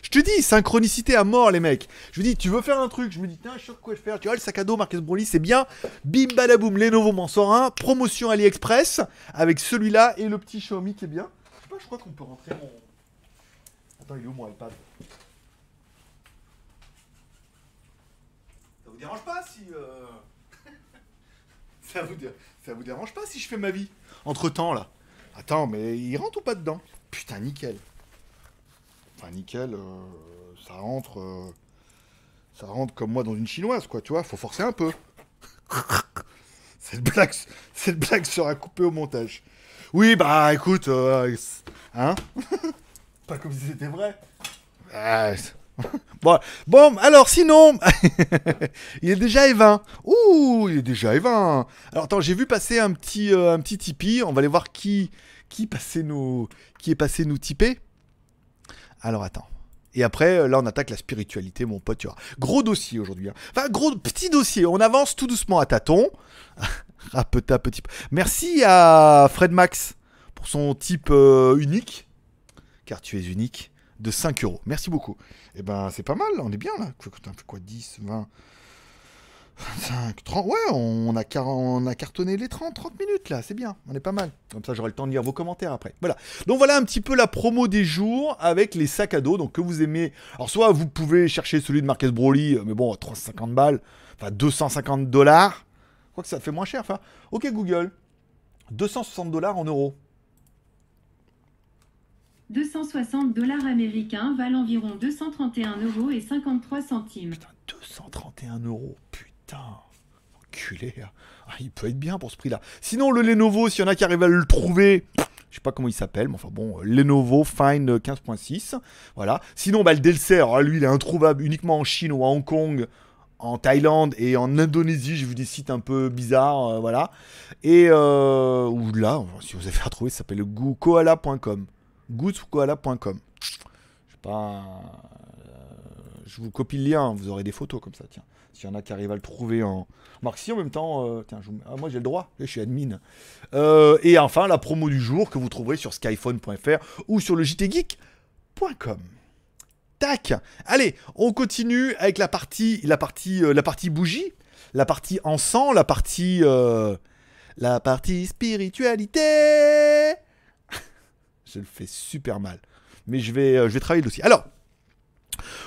Je te dis, synchronicité à mort, les mecs. Je me dis, tu veux faire un truc? Je me dis, tiens, je sais quoi faire. Tu vois, le sac à dos Marcus Broly, c'est bien. Bim badaboum, Lenovo m'en sort un. Promotion AliExpress avec celui-là et le petit Xiaomi qui est bien. Je sais pas, je crois qu'on peut rentrer mon. Attends, il est où mon iPad? Vous dérange pas si. euh, ça, vous dé- ça vous dérange pas si je fais ma vie Entre temps, là? Attends, mais il rentre ou pas dedans? Putain, nickel. Enfin, nickel, euh, ça rentre. euh, ça rentre comme moi dans une chinoise, quoi, tu vois, faut forcer un peu. cette, blague, cette blague sera coupée au montage. Oui, bah écoute, euh, hein? Pas comme si c'était vrai. Ah, (laughs) bon, bon, alors sinon, (laughs) il est déjà E20. Ouh, il est déjà E20. Alors attends, j'ai vu passer un petit, euh, un petit Tipeee. On va aller voir qui, qui, qui est passé nous tiper. Alors attends. Et après, euh, là, on attaque la spiritualité, mon pote. tu vois. Gros dossier aujourd'hui. hein. Enfin, gros, petit dossier. On avance tout doucement à tâtons. (laughs) Rapeta, petit. Merci à Fred Max pour son type euh, unique. Car tu es unique. De 5 euros. Merci beaucoup. Et ben, c'est pas mal. On est bien là. On fait quoi 10, 20. 25, 30, ouais, on a, car- on a cartonné les 30, 30 minutes là, c'est bien, on est pas mal. Comme ça, j'aurai le temps de lire vos commentaires après. Voilà. Donc voilà un petit peu la promo des jours avec les sacs à dos, donc que vous aimez. Alors, soit vous pouvez chercher celui de Marques Broly, euh, mais bon, 350 balles, enfin 250 dollars. crois que ça fait moins cher. Enfin, ok Google, 260 dollars en euros. 260 dollars américains valent environ 231 euros et 53 centimes. Putain, 231 euros, putain. Enculé. hein. Ah, il peut être bien pour ce prix-là. Sinon, le Lenovo, s'il y en a qui arrivent à le trouver, je sais pas comment il s'appelle, mais enfin bon, euh, Lenovo Find 15.6. Voilà. Sinon, bah, le Delcer, ah, lui, il est introuvable uniquement en Chine ou à Hong Kong, en Thaïlande et en Indonésie. J'ai vu des sites un peu bizarres, euh, voilà. Et euh, ou là, si vous avez à trouver, ça s'appelle le goo- koala.com. goodskoala.com. Je sais pas. euh, je vous copie le lien, vous aurez des photos comme ça, tiens. S'il y en a qui arrivent à le trouver en. Marc, si en même temps. euh, ah, moi j'ai le droit, je suis admin. Euh, et enfin, la promo du jour que vous trouverez sur skyphone.fr ou sur le jtgeek.com. Tac Allez, on continue avec la partie, la partie, la partie bougie, la partie encens, la partie. la partie spiritualité Je le fais super mal. Mais je vais, euh, je vais travailler le dossier. Alors,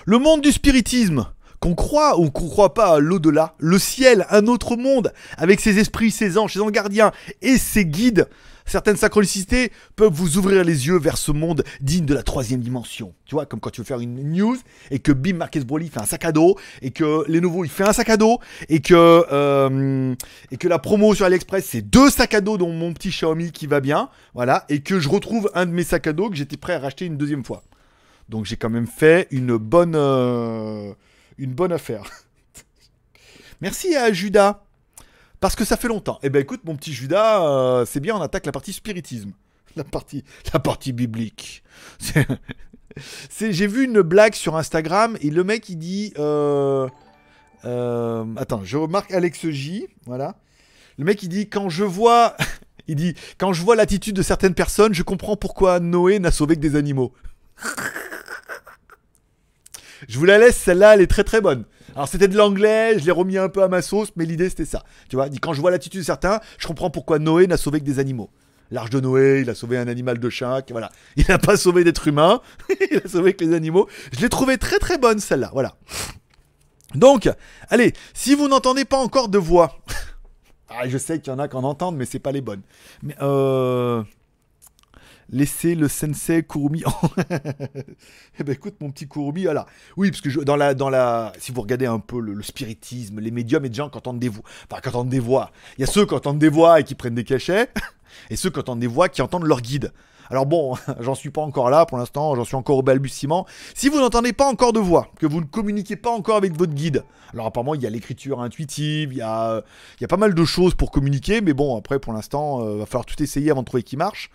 le monde du spiritisme, qu'on croit ou qu'on croit pas à l'au-delà, le ciel, un autre monde, avec ses esprits, ses anges, ses anges gardiens et ses guides, certaines synchronicités peuvent vous ouvrir les yeux vers ce monde digne de la troisième dimension. Tu vois, comme quand tu veux faire une news et que Bim Marquez Broly fait un sac à dos et que Lenovo il fait un sac à dos et que euh, et que la promo sur AliExpress c'est deux sacs à dos dont mon petit Xiaomi qui va bien, voilà, et que je retrouve un de mes sacs à dos que j'étais prêt à racheter une deuxième fois. Donc j'ai quand même fait une bonne, euh, une bonne affaire. (laughs) Merci à Judas. Parce que ça fait longtemps. Eh ben écoute, mon petit Judas, euh, c'est bien, on attaque la partie spiritisme. La partie, la partie biblique. (laughs) J'ai vu une blague sur Instagram et le mec il dit... euh, euh, attends, je remarque Alex J. Voilà. Le mec il dit quand je vois... (laughs) Il dit quand je vois l'attitude de certaines personnes, je comprends pourquoi Noé n'a sauvé que des animaux. Je vous la laisse, celle-là, elle est très très bonne. Alors c'était de l'anglais, je l'ai remis un peu à ma sauce, mais l'idée c'était ça. Tu vois, quand je vois l'attitude de certains, je comprends pourquoi Noé n'a sauvé que des animaux. L'arche de Noé, il a sauvé un animal de chaque, voilà. Il n'a pas (laughs) sauvé d'êtres humains, (laughs) il a sauvé que les animaux. Je l'ai trouvé très très bonne celle-là, voilà. Donc, allez, si vous n'entendez pas encore de voix, (laughs) ah, je sais qu'il y en a qui en entendent, mais c'est pas les bonnes. Mais euh... Laissez le sensei Kurumi. (laughs) eh ben écoute mon petit Kurumi, voilà. Oui, parce que je- dans la, dans la, si vous regardez un peu le, spiritisme, les médiums et des gens qui entendent des voix, enfin qui entendent des voix. Il y a ceux qui entendent des voix et qui prennent des cachets, (laughs) et ceux qui entendent des voix qui entendent leur guide. Alors bon, (laughs) j'en suis pas encore là pour l'instant, j'en suis encore au balbutiement. Si vous n'entendez pas encore de voix, que vous ne communiquez pas encore avec votre guide, alors apparemment il y a l'écriture intuitive, il y a, il pas mal de choses pour communiquer, mais bon après pour l'instant, euh, va falloir tout essayer avant de trouver qui marche.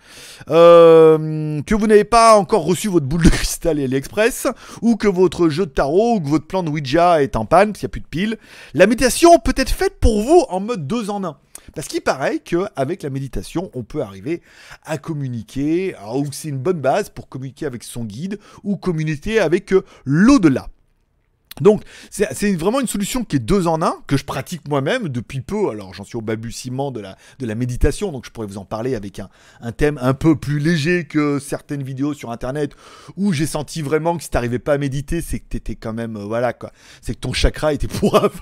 Euh, que vous n'avez pas encore reçu votre boule de cristal et AliExpress, ou que votre jeu de tarot, ou que votre plan de Ouija est en panne, s'il n'y a plus de piles, la méditation peut être faite pour vous en mode deux en un. Parce qu'il paraît qu'avec la méditation, on peut arriver à communiquer, ou que c'est une bonne base pour communiquer avec son guide, ou communiquer avec euh, l'au-delà. Donc, c'est vraiment une solution qui est deux en un, que je pratique moi-même depuis peu. Alors, j'en suis au balbutiement de la, méditation, donc je pourrais vous en parler avec un, un thème un peu plus léger que certaines vidéos sur Internet, où j'ai senti vraiment que si t'arrivais pas à méditer, c'est que t'étais quand même, euh, voilà quoi, c'est que ton chakra était (laughs) pourrave.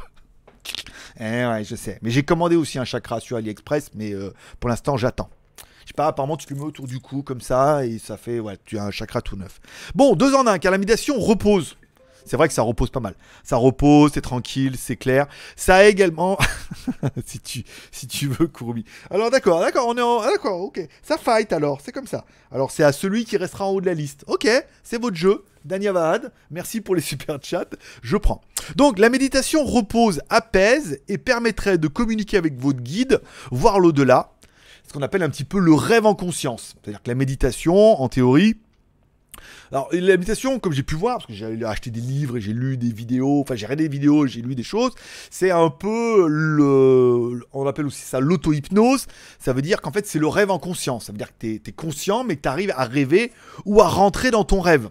Eh ouais, je sais. Mais j'ai commandé aussi un chakra sur AliExpress, mais euh, pour l'instant, j'attends. Je sais pas, apparemment, tu le mets autour du cou comme ça, et ça fait, ouais, tu as un chakra tout neuf. Bon, deux en un, car la méditation repose. C'est vrai que ça repose pas mal. Ça repose, c'est tranquille, c'est clair. Ça a également, (laughs) si tu, si tu veux, Courbi. Alors d'accord, d'accord, on est en, ah, d'accord, ok. Ça fight alors, c'est comme ça. Alors c'est à celui qui restera en haut de la liste. Ok, c'est votre jeu. Dania Vahad, merci pour les super chats, je prends. Donc la méditation repose, apaise et permettrait de communiquer avec votre guide, voir l'au-delà, ce qu'on appelle un petit peu le rêve en conscience. C'est-à-dire que la méditation, en théorie, alors, la méditation, comme j'ai pu voir, parce que j'ai acheté des livres et j'ai lu des vidéos, enfin j'ai regardé des vidéos, j'ai lu des choses, c'est un peu le. On appelle aussi ça l'auto-hypnose. Ça veut dire qu'en fait, c'est le rêve en conscience. Ça veut dire que t'es es conscient, mais que t'arrives à rêver ou à rentrer dans ton rêve.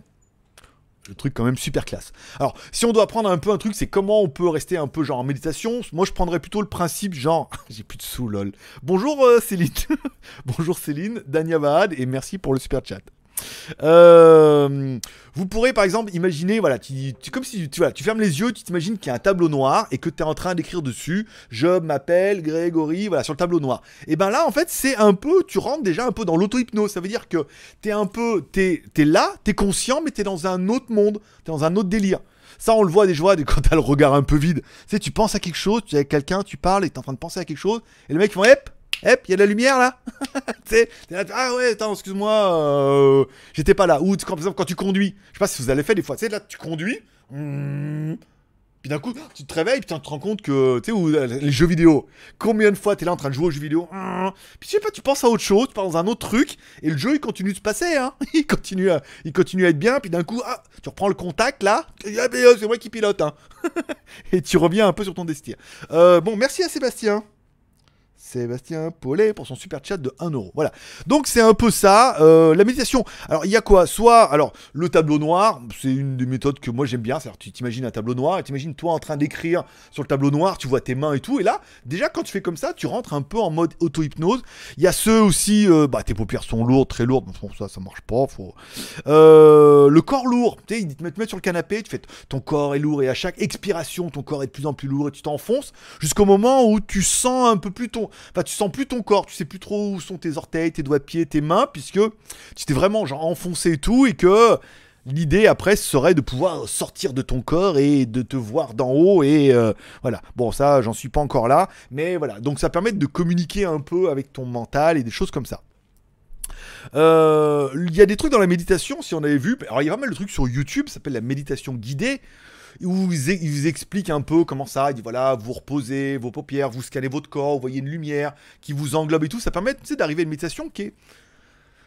Le truc quand même super classe. Alors, si on doit prendre un peu un truc, c'est comment on peut rester un peu genre en méditation. Moi, je prendrais plutôt le principe genre, (laughs) j'ai plus de sous, lol. Bonjour euh, Céline. (laughs) Bonjour Céline, Dania Vahad, et merci pour le super chat. Euh, vous pourrez par exemple imaginer, voilà, tu, tu- comme si tu, voilà, tu fermes les yeux, tu t'imagines qu'il y a un tableau noir et que tu es en train d'écrire dessus Job m'appelle, Grégory, voilà, sur le tableau noir. Et ben là, en fait, c'est un peu, tu rentres déjà un peu dans l'auto-hypnose. Ça veut dire que t'es un peu, t'es es là, t'es conscient, mais t'es dans un autre monde, t'es dans un autre délire. Ça, on le voit déjà (laughs) quand t'as le regard un peu vide. Tu sais, tu penses à quelque chose, tu es avec quelqu'un, tu parles et t'es en train de penser à quelque chose, et le mec fait Hep, hep, il y a de la lumière là (laughs) Tu t'es là, ah ouais, attends, excuse-moi, euh, j'étais pas là. Ou quand, par exemple, quand tu conduis, je sais pas si vous avez fait des fois, tu sais, là, tu conduis, hmm, puis d'un coup, (gasps) tu te réveilles, puis tu te rends compte que, tu sais, ou, euh, les jeux vidéo, combien de fois t'es là en train de jouer aux jeux vidéo, hmm, puis je sais pas, tu penses à autre chose, tu pars dans un autre truc, et le jeu il continue de se passer, hein, (laughs) il continue à, il continue à être bien, puis d'un coup, ah, tu reprends le contact là, tu ah, euh, c'est moi qui pilote, hein, (laughs) et tu reviens un peu sur ton destin. Bon, merci à Sébastien. Sébastien Paulet pour son super chat de 1 euro. Voilà. Donc c'est un peu ça. euh, la méditation. Alors il y a quoi? Soit, alors le tableau noir, c'est une des méthodes que moi j'aime bien. C'est-à-dire tu t'imagines un tableau noir et t'imagines toi en train d'écrire sur le tableau noir, tu vois tes mains et tout. Et là, déjà quand tu fais comme ça, tu rentres un peu en mode auto-hypnose. Il y a ceux aussi, euh, bah tes paupières sont lourdes, très lourdes. Bon, ça, ça marche pas. Faut... Euh, le corps lourd. Tu sais, ils te mettent, te mettent sur le canapé, tu fais ton corps est lourd et à chaque expiration, ton corps est de plus en plus lourd et tu t'enfonces jusqu'au moment où tu sens un peu plus ton, enfin tu sens plus ton corps, tu sais plus trop où sont tes orteils, tes doigts de pied, tes mains, puisque tu t'es vraiment genre enfoncé et tout et que L'idée après serait de pouvoir sortir de ton corps et de te voir d'en haut et euh, voilà. Bon ça j'en suis pas encore là, mais voilà. Donc ça permet de communiquer un peu avec ton mental et des choses comme ça. Euh, Il y a des trucs dans la méditation, si on avait vu. Alors il y a pas mal de trucs sur YouTube, ça s'appelle la méditation guidée où ils, vous expliquent un peu comment ça. Ils disent voilà, vous reposez vos paupières, vous scannez votre corps, vous voyez une lumière qui vous englobe et tout. Ça permet d'arriver à une méditation qui est.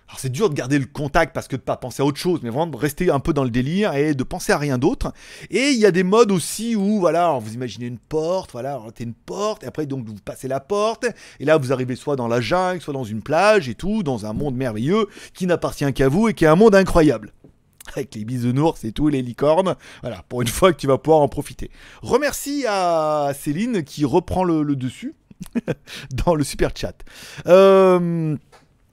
Alors c'est dur de garder le contact parce que de pas penser à autre chose, mais vraiment de rester un peu dans le délire et de penser à rien d'autre. Et il y a des modes aussi où voilà, vous imaginez une porte, voilà, t'es une porte, et après donc vous passez la porte, et là vous arrivez soit dans la jungle, soit dans une plage et tout, dans un monde merveilleux qui n'appartient qu'à vous et qui est un monde incroyable avec les bisounours et tout, les licornes. Voilà, pour une fois que tu vas pouvoir en profiter. Remercie à Céline qui reprend le, dessus (laughs) dans le super chat. Euh,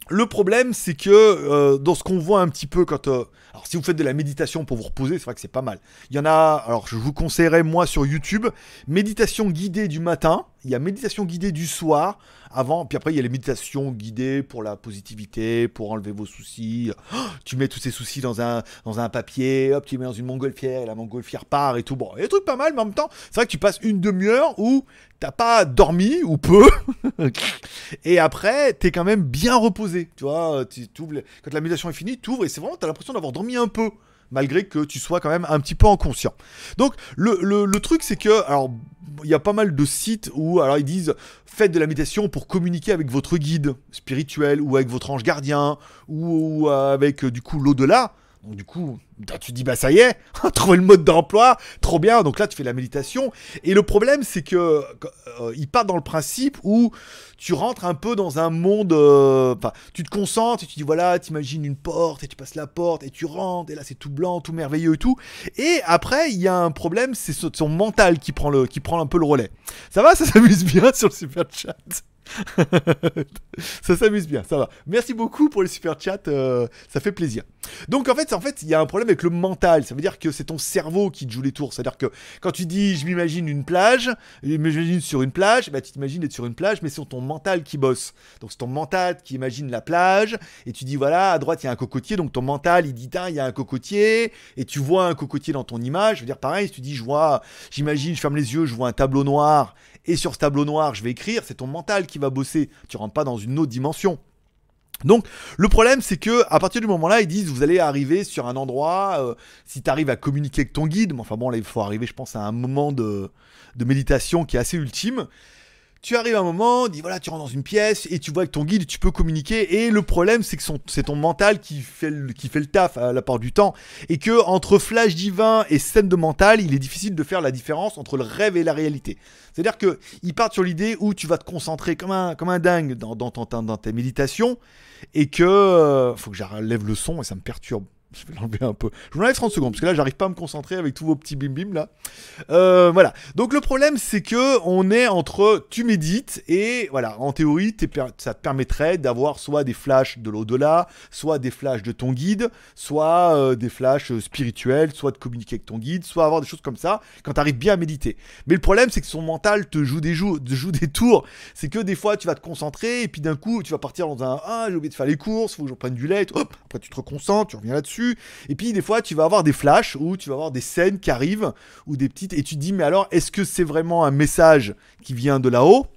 le problème, c'est que euh, dans ce qu'on voit un petit peu quand. euh, alors, si vous faites de la méditation pour vous reposer, c'est vrai que c'est pas mal. Il y en a. Alors, je vous conseillerais, moi, sur YouTube, méditation guidée du matin. Il y a méditation guidée du soir. Avant, puis après, il y a les méditations guidées pour la positivité, pour enlever vos soucis. Oh, tu mets tous ces soucis dans un, dans un papier, hop, tu les mets dans une montgolfière, et la montgolfière part et tout. Bon, il y a des trucs pas mal, mais en même temps, c'est vrai que tu passes une demi-heure où t'as pas dormi, ou peu, (laughs) et après, t'es quand même bien reposé. Tu vois, t'ouvres quand la méditation est finie, tu ouvres et c'est vraiment, t'as l'impression d'avoir dormi un peu. Malgré que tu sois quand même un petit peu inconscient. Donc, le, le- le truc, c'est que, alors, il y a pas mal de sites où, alors, ils disent, faites de la méditation pour communiquer avec votre guide spirituel, ou avec votre ange gardien, ou, ou avec, euh, du coup, l'au-delà. Donc, du coup, tu te dis, bah, ça y est, (laughs) trouver le mode d'emploi, trop bien. Donc là, tu fais la méditation. Et le problème, c'est que, euh, ils partent dans le principe où tu rentres un peu dans un monde. euh, Enfin, tu te concentres et tu dis voilà, t'imagines une porte et tu passes la porte et tu rentres et là c'est tout blanc, tout merveilleux et tout. Et après, il y a un problème, c'est son mental qui prend, le, qui prend un peu le relais. Ça va, ça s'amuse bien sur le super chat? (laughs) ça s'amuse bien, ça va. Merci beaucoup pour les super chats, euh, ça fait plaisir. Donc en fait, en fait, il y a un problème avec le mental. Ça veut dire que c'est ton cerveau qui te joue les tours. C'est-à-dire que quand tu dis je m'imagine une plage, je m'imagine sur une plage, bah, tu t'imagines être sur une plage, mais c'est ton mental qui bosse. Donc c'est ton mental qui imagine la plage, et tu dis voilà, à droite il y a un cocotier, donc ton mental il dit il y a un cocotier, et tu vois un cocotier dans ton image. Je veux dire pareil, si tu dis je vois, j'imagine, je ferme les yeux, je vois un tableau noir, et sur ce tableau noir je vais écrire, c'est ton mental qui va bosser. Tu rentres pas dans une autre dimension. Donc le problème c'est que à partir du moment là ils disent vous allez arriver sur un endroit euh, si tu arrives à communiquer avec ton guide mais enfin bon là il faut arriver je pense à un moment de méditation qui est assez ultime tu arrives à un moment, dis voilà, tu rentres dans une pièce et tu vois avec ton guide, tu peux communiquer. Et le problème, c'est que c'est ton mental qui fait, le, taf à la part du temps. Et que entre flash divin et scène de mental, il est difficile de faire la différence entre le rêve et la réalité. C'est-à-dire que ils partent sur l'idée où tu vas te concentrer comme un, dingue dans, dans, ton- dans tes méditations et que. euh, faut que j'enlève le son et ça me perturbe. Je vais l'enlever un peu. Je vous enlève 30 secondes parce que là, j'arrive pas à me concentrer avec tous vos petits bim bim là. Euh, voilà. Donc le problème, c'est que on est entre tu médites et voilà. En théorie, ça te permettrait d'avoir soit des flashs de l'au-delà, soit des flashs de ton guide, soit euh, des flashs euh, spirituels, soit de communiquer avec ton guide, soit avoir des choses comme ça quand t'arrives bien à méditer. Mais le problème, c'est que son mental te joue des, te joue (laughs) des tours. C'est que des fois, tu vas te concentrer et puis d'un coup, tu vas partir dans un ah j'ai oublié de faire les courses, faut que je prenne du lait. Hop, après tu te reconcentres, tu reviens là-dessus. Et puis des fois, tu vas avoir des flashs où tu vas avoir des scènes qui arrivent ou des petites et tu te dis mais alors est-ce que c'est vraiment un message qui vient de là-haut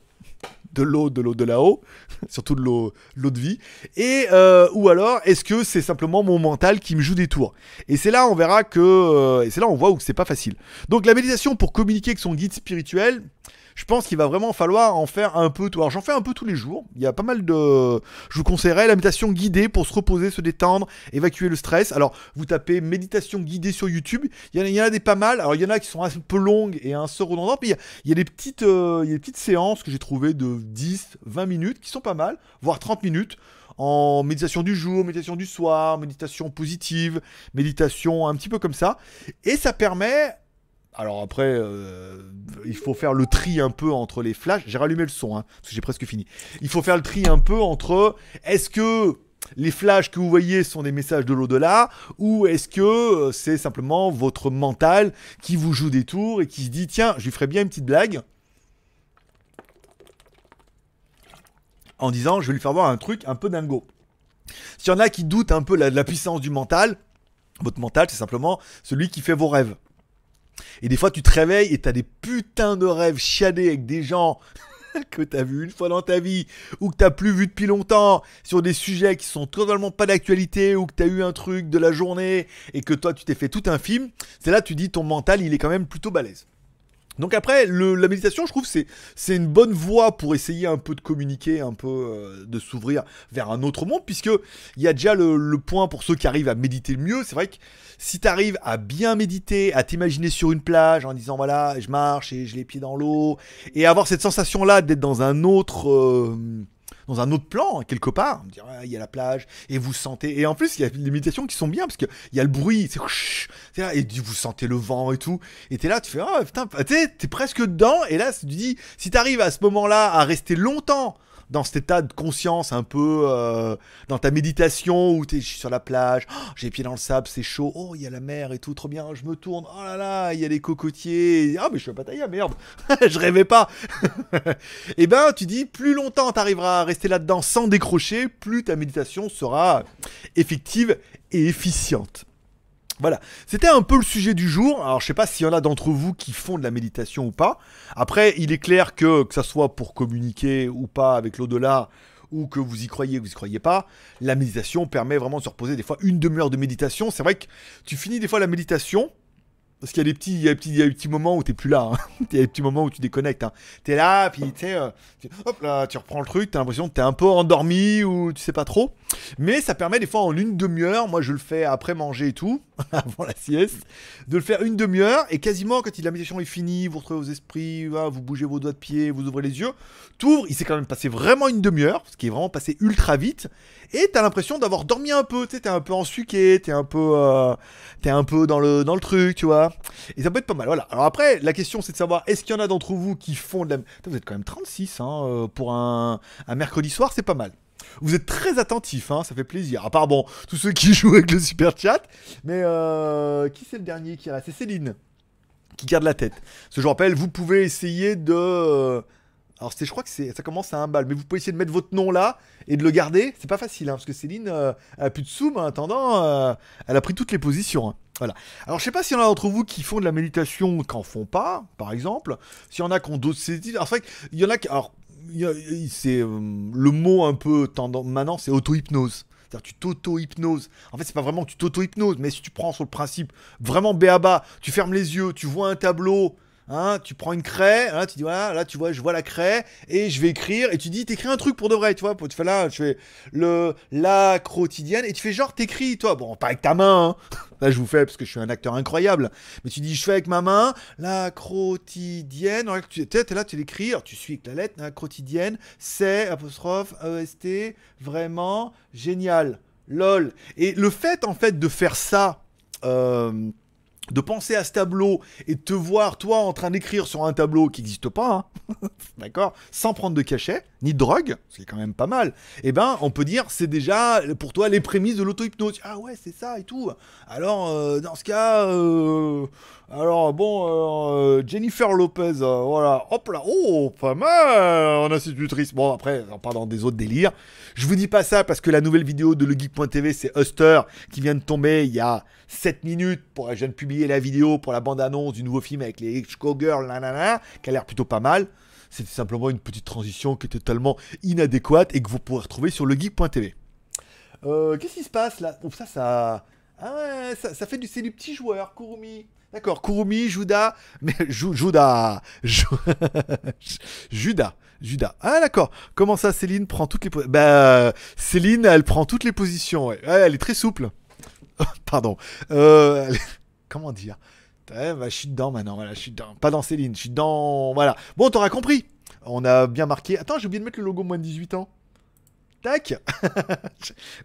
de l'eau, de l'eau de là-haut, (laughs) surtout de l'eau, de vie, et euh, ou alors est-ce que c'est simplement mon mental qui me joue des tours? Et c'est là on verra que, euh, c'est là on voit où c'est pas facile. Donc la méditation pour communiquer avec son guide spirituel, je pense qu'il va vraiment falloir en faire un peu tout. Alors j'en fais un peu tous les jours. Il y a pas mal de. Je vous conseillerais la méditation guidée pour se reposer, se détendre, évacuer le stress. Alors vous tapez méditation guidée sur YouTube. Il y en a, des pas mal. Alors il y en a qui sont un peu longues et un peu redondantes. Mais il y a, il y a des petites, euh, il y a des petites séances que j'ai trouvées de 10, 20 minutes qui sont pas mal, voire 30 minutes en méditation du jour, méditation du soir, méditation positive, méditation un petit peu comme ça. Et ça permet alors après, euh, il faut faire le tri un peu entre les flashs. J'ai rallumé le son, hein, parce que j'ai presque fini. Il faut faire le tri un peu entre est-ce que les flashs que vous voyez sont des messages de l'au-delà ou est-ce que euh, c'est simplement votre mental qui vous joue des tours et qui se dit tiens, je lui ferais bien une petite blague en disant je vais lui faire voir un truc un peu dingo. S'il y en a qui doutent un peu de la puissance du mental, votre mental c'est simplement celui qui fait vos rêves. Et des fois, tu te réveilles et t'as des putains de rêves chiadés avec des gens (laughs) que t'as vu une fois dans ta vie ou que t'as plus vu depuis longtemps sur des sujets qui sont totalement pas d'actualité ou que t'as eu un truc de la journée et que toi tu t'es fait tout un film. C'est là tu dis ton mental il est quand même plutôt balèze. Donc après, la méditation, je trouve, c'est une bonne voie pour essayer un peu de communiquer, un peu euh, de s'ouvrir vers un autre monde, puisque il y a déjà le, le point pour ceux qui arrivent à méditer le mieux. C'est vrai que si tu arrives à bien méditer, à t'imaginer sur une plage en disant voilà, je marche et j'ai les pieds dans l'eau, et avoir cette sensation-là d'être dans un autre. euh, un autre plan, quelque part, ah, il y a la plage, et vous sentez. Et en plus, il y a des méditations qui sont bien, parce qu'il y a le bruit, c'est. Et vous sentez le vent et tout. Et t'es là, tu fais, ah putain, t'es presque dedans, et là, tu dis, si t'arrives à ce moment-là à rester longtemps dans cet état de conscience un peu euh, dans ta méditation où t'es je suis sur la plage, oh, j'ai les pieds dans le sable, c'est chaud, oh il y a la mer et tout, trop bien, je me tourne, oh là là, il y a les cocotiers, ah mais je suis à Pattaya, merde, (laughs) je rêvais pas. (laughs) et ben tu dis plus longtemps t'arriveras à rester là-dedans sans décrocher, plus ta méditation sera effective et efficiente. Voilà, c'était un peu le sujet du jour. Alors, je sais pas s'il y en a d'entre vous qui font de la méditation ou pas. Après, il est clair que, que ça soit pour communiquer ou pas avec l'au-delà, ou que vous y croyez ou vous y croyez pas, la méditation permet vraiment de se reposer des fois une demi-heure de méditation. C'est vrai que tu finis des fois la méditation, parce qu'il y a des petits, il y a des petits, il y a des petits moments où t'es plus là. hein. (laughs) Il y a des petits moments où tu déconnectes. Hein. T'es là, puis tu sais, euh, hop là, tu reprends le truc, t'as l'impression que t'es un peu endormi ou tu sais pas trop. Mais ça permet des fois en une demi-heure, moi je le fais après manger et tout, (laughs) avant la sieste, de le faire une demi-heure et quasiment quand la méditation est finie, vous retrouvez vos esprits, vous bougez vos doigts de pied, vous ouvrez les yeux, t'ouvres, il s'est quand même passé vraiment une demi-heure, ce qui est vraiment passé ultra vite, et t'as l'impression d'avoir dormi un peu, t'es un peu ensuqué, t'es un peu, euh, t'es un peu dans le, dans le truc, tu vois. Et ça peut être pas mal, voilà. Alors après, la question c'est de savoir, est-ce qu'il y en a d'entre vous qui font de la... Vous êtes quand même 36, hein, euh, pour un, mercredi soir, c'est pas mal. Vous êtes très attentifs, hein, ça fait plaisir. À part, bon, tous ceux qui (laughs) jouent avec le super chat. Mais euh, qui c'est le dernier qui reste? C'est Céline qui garde la tête. Ce je vous rappelle, vous pouvez essayer de... Alors je crois que ça commence à un bal, mais vous pouvez essayer de mettre votre nom là et de le garder. C'est pas facile, hein, parce que Céline euh, a plus de sous, mais en attendant, euh, elle a pris toutes les positions. hein. Voilà. Alors je sais pas s'il y en a d'entre vous qui font de la méditation, qui en font pas, par exemple. S'il y en a qui ont d'autres... Alors c'est vrai qu'il y en a qui... Alors, c'est euh, le mot un peu tendance maintenant, c'est auto-hypnose. C'est-à-dire tu t'auto-hypnoses. En fait, c'est pas vraiment que tu t'auto-hypnoses, mais si tu prends sur le principe vraiment béaba, tu fermes les yeux, tu vois un tableau, hein, tu prends une craie, hein, tu dis voilà, là tu vois, je vois la craie et je vais écrire et tu dis t'écris un truc pour de vrai, tu vois, tu fais là, je fais le la quotidienne et tu fais genre t'écris, toi, bon pas avec ta main, hein. (laughs) là je vous fais parce que je suis un acteur incroyable, mais tu dis je fais avec ma main la quotidienne, Alors, tu es là, tu l'écris, tu suis avec la lettre, la quotidienne, c'est apostrophe EST, vraiment génial. lol. Et le fait en fait de faire ça, euh, de penser à ce tableau et de te voir toi en train d'écrire sur un tableau qui n'existe pas, hein, (laughs) d'accord, sans prendre de cachet ni de drogue, c'est quand même pas mal. Eh ben, on peut dire c'est déjà pour toi les prémices de l'auto-hypnose. Ah ouais, c'est ça et tout. Alors euh, dans ce cas, euh, alors bon, euh, Jennifer Lopez, euh, voilà, hop là, oh, pas mal en institutrice. Bon après, on part dans des autres délires. Je vous dis pas ça parce que la nouvelle vidéo de legeek.tv, c'est Huster qui vient de tomber il y a 7 minutes. Pour, je viens de publier la vidéo pour la bande-annonce du nouveau film avec les Showgirls, nanana, qui a l'air plutôt pas mal. C'était simplement une petite transition qui est totalement inadéquate et que vous pourrez retrouver sur legeek.tv. Euh, Qu'est-ce qui se passe là? Oh, ça, ça. Ah ouais, ça fait du. C'est du petit joueur, Kurumi. D'accord, Kurumi, Judas, mais Ju- Judas, Ju- (laughs) Judas. Ah d'accord. Comment ça, Céline prend toutes les positions Bah, Céline, elle prend toutes les positions. Ouais, elle est très souple. (laughs) Pardon. Euh, Comment dire? Bah, je suis dedans maintenant. Voilà, je suis dedans. Pas dans Céline, je suis dedans. Voilà. Bon, t'auras compris. On a bien marqué. Attends, j'ai oublié de mettre le logo moins de 18 ans. Tac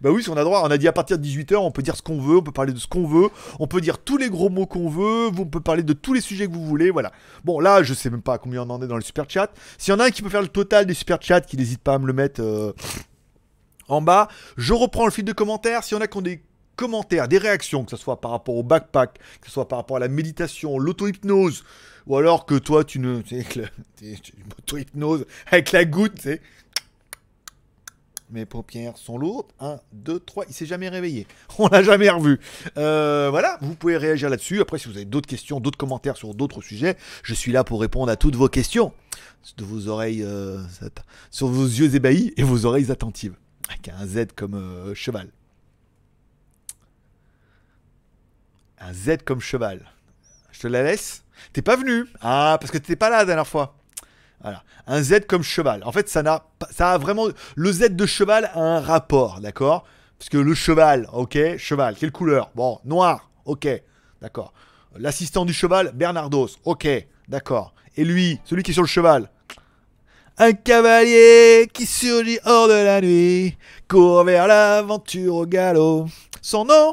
Bah oui, si on a droit, on a dit à partir de 18h, on peut dire ce qu'on veut, on peut parler de ce qu'on veut, on peut dire tous les gros mots qu'on veut, on peut parler de tous les sujets que vous voulez, voilà. Bon, là, je sais même pas combien on en est dans le super chat. S'il y en a un qui peut faire le total des super chats, qui n'hésite pas à me le mettre euh, en bas, je reprends le fil de commentaires. S'il y en a qui ont des commentaires, des réactions, que ce soit par rapport au backpack, que ce soit par rapport à la méditation, l'auto-hypnose, ou alors que toi, tu ne. Tu sais, que le- tu sais, une auto-hypnose avec la goutte, tu sais. Mes paupières sont lourdes. 1, 2, 3. Il s'est jamais réveillé. (laughs) On l'a jamais revu. Euh, voilà, vous pouvez réagir là-dessus. Après, si vous avez d'autres questions, d'autres commentaires sur d'autres sujets, je suis là pour répondre à toutes vos questions. De vos oreilles, euh, sur vos yeux ébahis et vos oreilles attentives. Avec un Z comme euh, cheval. Un Z comme cheval. Je te la laisse. T'es pas venu. Ah, parce que t'étais pas là la dernière fois. Voilà. Un Z comme cheval. En fait, ça n'a ça a vraiment le Z de cheval a un rapport, d'accord? Parce que le cheval, ok, cheval, quelle couleur? Bon, noir, ok, d'accord. L'assistant du cheval, Bernardos, ok, d'accord. Et lui, celui qui est sur le cheval? Un cavalier qui surgit hors de la nuit, court vers l'aventure au galop. Son nom,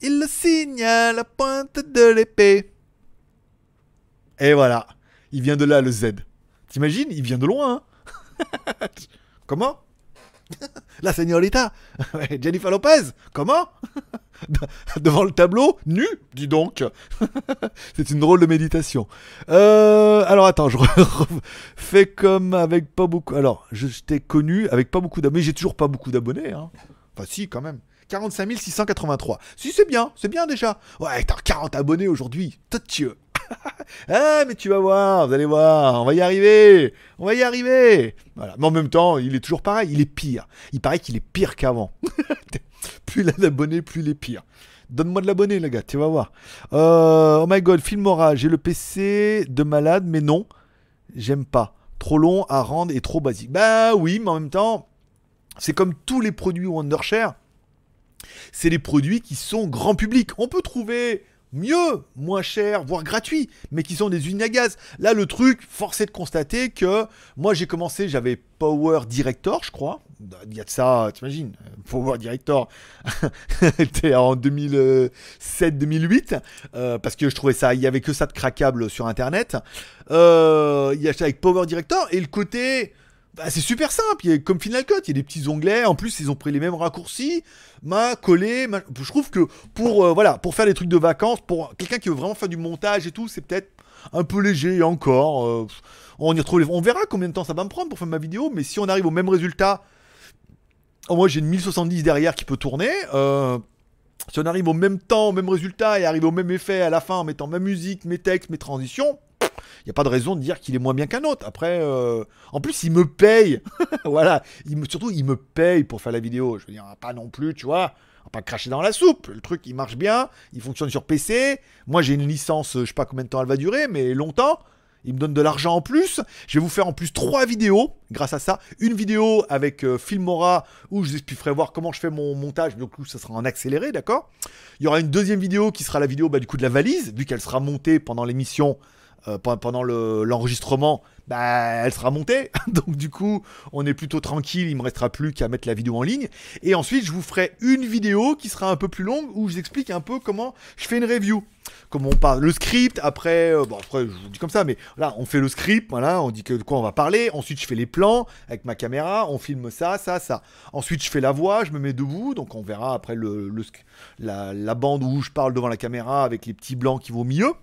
il le signe à la pointe de l'épée. Et voilà, il vient de là le Z. T'imagines Il vient de loin. hein (laughs) Comment? La señorita (laughs) Jennifer Lopez Comment? (laughs) Devant le tableau, nu Dis donc C'est une drôle de méditation. Euh, alors attends, je fais comme avec pas beaucoup... Alors, je t'ai connu avec pas beaucoup d'abonnés. J'ai toujours pas beaucoup d'abonnés. Hein. Enfin si, quand même. 45 683. Si, c'est bien, c'est bien déjà. Ouais, t'as 40 abonnés aujourd'hui. Tatieux. (laughs) ah, mais tu vas voir, vous allez voir, on va y arriver, on va y arriver. Voilà. Mais en même temps, il est toujours pareil, il est pire. Il paraît qu'il est pire qu'avant. (laughs) plus il a d'abonnés, plus il est pire. Donne-moi de l'abonné, les gars, tu vas voir. Euh, oh my god, Filmora, j'ai le PC de malade, mais non, j'aime pas. Trop long à rendre et trop basique. Bah oui, mais en même temps, c'est comme tous les produits Wondershare. C'est les produits qui sont grand public. On peut trouver mieux, moins cher, voire gratuit, mais qui sont des usines à gaz. Là, le truc, force est de constater que moi, j'ai commencé, j'avais Power Director, je crois. Il y a de ça, t'imagines, Power Director, (laughs) c'était en 2007-2008, euh, parce que je trouvais ça, il y avait que ça de craquable sur Internet. Euh, il y a ça avec Power Director, et le côté... Bah, c'est super simple, il comme Final Cut, il y a des petits onglets, en plus ils ont pris les mêmes raccourcis, m'a collé, m'a- je trouve que pour, euh, voilà, pour faire des trucs de vacances, pour quelqu'un qui veut vraiment faire du montage et tout, c'est peut-être un peu léger encore, euh, on y retrouve on verra combien de temps ça va me prendre pour faire ma vidéo, mais si on arrive au même résultat, oh, moi j'ai une 1070 derrière qui peut tourner, euh, si on arrive au même temps, au même résultat et arrive au même effet à la fin en mettant ma musique, mes textes, mes transitions, il n'y a pas de raison de dire qu'il est moins bien qu'un autre. Après, euh, en plus, il me paye. (laughs) voilà. Il me, surtout, il me paye pour faire la vidéo. Je veux dire, pas non plus, tu vois. On va pas cracher dans la soupe. Le truc, il marche bien. Il fonctionne sur PC. Moi, j'ai une licence, je sais pas combien de temps elle va durer, mais longtemps. Il me donne de l'argent en plus. Je vais vous faire en plus trois vidéos grâce à ça. Une vidéo avec euh, Filmora où je vous expliquerai voir comment je fais mon montage. Donc, ça sera en accéléré, d'accord? Il y aura une deuxième vidéo qui sera la vidéo bah, du coup de la valise, vu qu'elle sera montée pendant l'émission euh, pe- pendant le- l'enregistrement, bah, elle sera montée. (laughs) Donc du coup, on est plutôt tranquille. Il me restera plus qu'à mettre la vidéo en ligne. Et ensuite, je vous ferai une vidéo qui sera un peu plus longue où je vous explique un peu comment je fais une review. Comment on parle, le script. Après, euh, bon, après, je vous dis comme ça, mais là, on fait le script. Voilà, on dit de quoi on va parler. Ensuite, je fais les plans avec ma caméra. On filme ça, ça, ça. Ensuite, je fais la voix. Je me mets debout. Donc, on verra après le, la, la bande où je parle devant la caméra avec les petits blancs qui vont au milieu.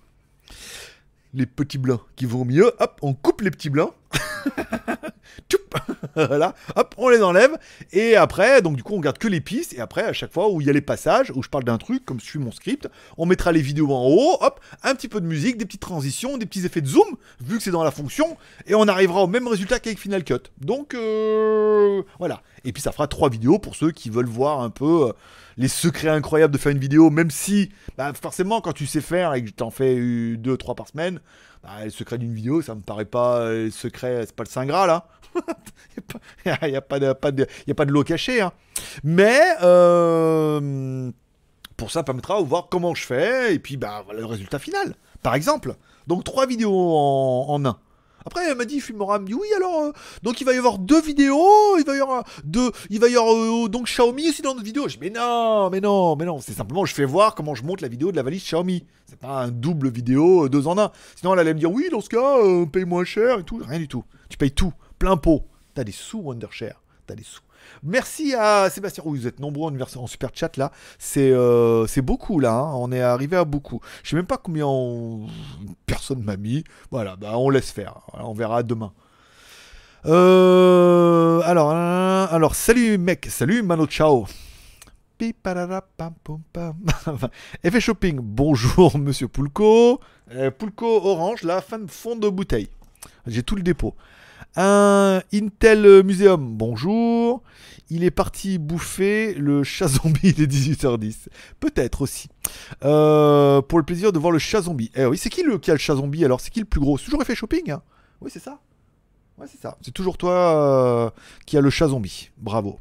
Les petits blancs qui vont au milieu. Hop, on coupe les petits blancs. (laughs) (laughs) Voilà, hop, on les enlève. Et après, donc du coup, on garde que les pistes. Et après, à chaque fois où il y a les passages, où je parle d'un truc, comme je suis mon script, on mettra les vidéos en haut, hop, un petit peu de musique, des petites transitions, des petits effets de zoom, vu que c'est dans la fonction. Et on arrivera au même résultat qu'avec Final Cut. Donc, euh, voilà. Et puis, ça fera trois vidéos pour ceux qui veulent voir un peu euh, les secrets incroyables de faire une vidéo, même si, bah, forcément, quand tu sais faire et que t'en fais deux, trois par semaine, bah, le secret d'une vidéo, ça me paraît pas euh, le secret, c'est pas le Saint Graal, là. Il n'y a, pas de, y a pas de l'eau cachée. hein. Mais euh, pour ça, ça permettra de voir comment je fais et puis bah, voilà le résultat final. Par exemple. Donc trois vidéos en un. Après, elle m'a dit, Filmora me dit oui, alors, euh, donc il va y avoir deux vidéos, il va y avoir deux, il va y avoir euh, donc Xiaomi aussi dans notre vidéo. Je dis, mais non, mais non, mais non, c'est simplement, je fais voir comment je monte la vidéo de la valise Xiaomi. C'est pas un double vidéo, euh, deux en un. Sinon, elle allait me dire, oui, dans ce cas, paye moins cher et tout. Rien du tout. Tu payes tout, plein pot. T'as des sous, Wondershare. T'as des sous. Merci à Sébastien. Oui, vous êtes nombreux en, super chat là. C'est c'est beaucoup là. hein. On est arrivé à beaucoup. Je sais même pas combien on- personne m'a mis. Voilà, bah on laisse faire. On verra demain. Euh, alors, alors, salut mec, salut Mano Ciao. (laughs) Effet shopping, bonjour monsieur Poulco. Euh, Poulco orange, la fin de fond de bouteille. J'ai tout le dépôt. Un Intel Museum, bonjour. Il est parti bouffer le chat zombie (laughs) des 18h10. Peut-être aussi. Euh, pour le plaisir de voir le chat zombie. Eh oui, c'est qui le qui a le chat zombie alors? C'est qui le plus gros? Toujours effet shopping hein? Oui, c'est ça. Ouais, c'est ça. C'est toujours toi euh, qui a le chat zombie. Bravo.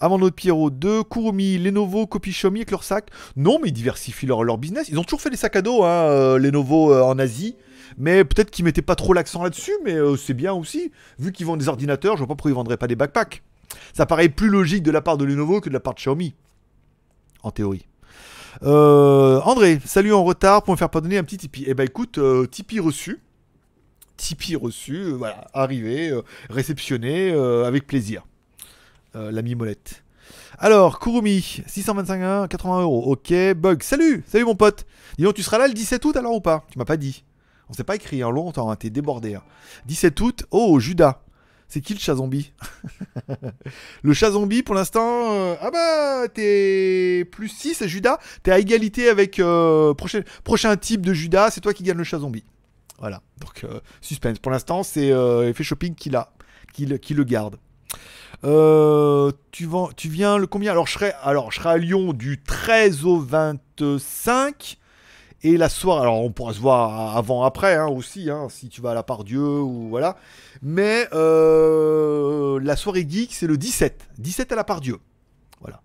Avant notre Pierrot 2, Kurumi, Lenovo, copie Xiaomi avec leur sac. Non, mais ils diversifient leur, leur business. Ils ont toujours fait des sacs à dos, hein, euh, Lenovo euh, en Asie. Mais peut-être qu'ils mettaient pas trop l'accent là-dessus, mais euh, c'est bien aussi. Vu qu'ils vendent des ordinateurs, je vois pas pourquoi ils vendraient pas des backpacks. Ça paraît plus logique de la part de Lenovo que de la part de Xiaomi. En théorie. Euh, André, salut en retard pour me faire pardonner un petit Tipeee. Eh ben écoute, euh, Tipeee reçu. Tipeee reçu, voilà, arrivé, réceptionné, avec plaisir. L'ami Molette. Alors, Kurumi, 625 80 euros. Ok, Bug, salut, salut mon pote. Dis donc, tu seras là le 17 août alors ou pas? Tu m'as pas dit. On s'est pas écrit en hein, t'es débordé. hein. 17 août, oh, Judas. C'est qui le chat zombie (laughs) Le chat zombie, pour l'instant, euh, ah bah, t'es plus 6, Judas. T'es à égalité avec euh, prochain, type de Judas, c'est toi qui gagne le chat zombie. Voilà, donc euh, suspense. Pour l'instant, c'est Effet Shopping qui l'a, le- garde. Tu, viens le combien? Alors je, alors, je serai à Lyon du 13 au 25. Et la soirée, alors on pourra se voir avant, après hein, aussi, hein, si tu vas à la part Dieu ou voilà. Mais euh, la soirée geek, c'est le 17. 17 à la part Dieu. Voilà.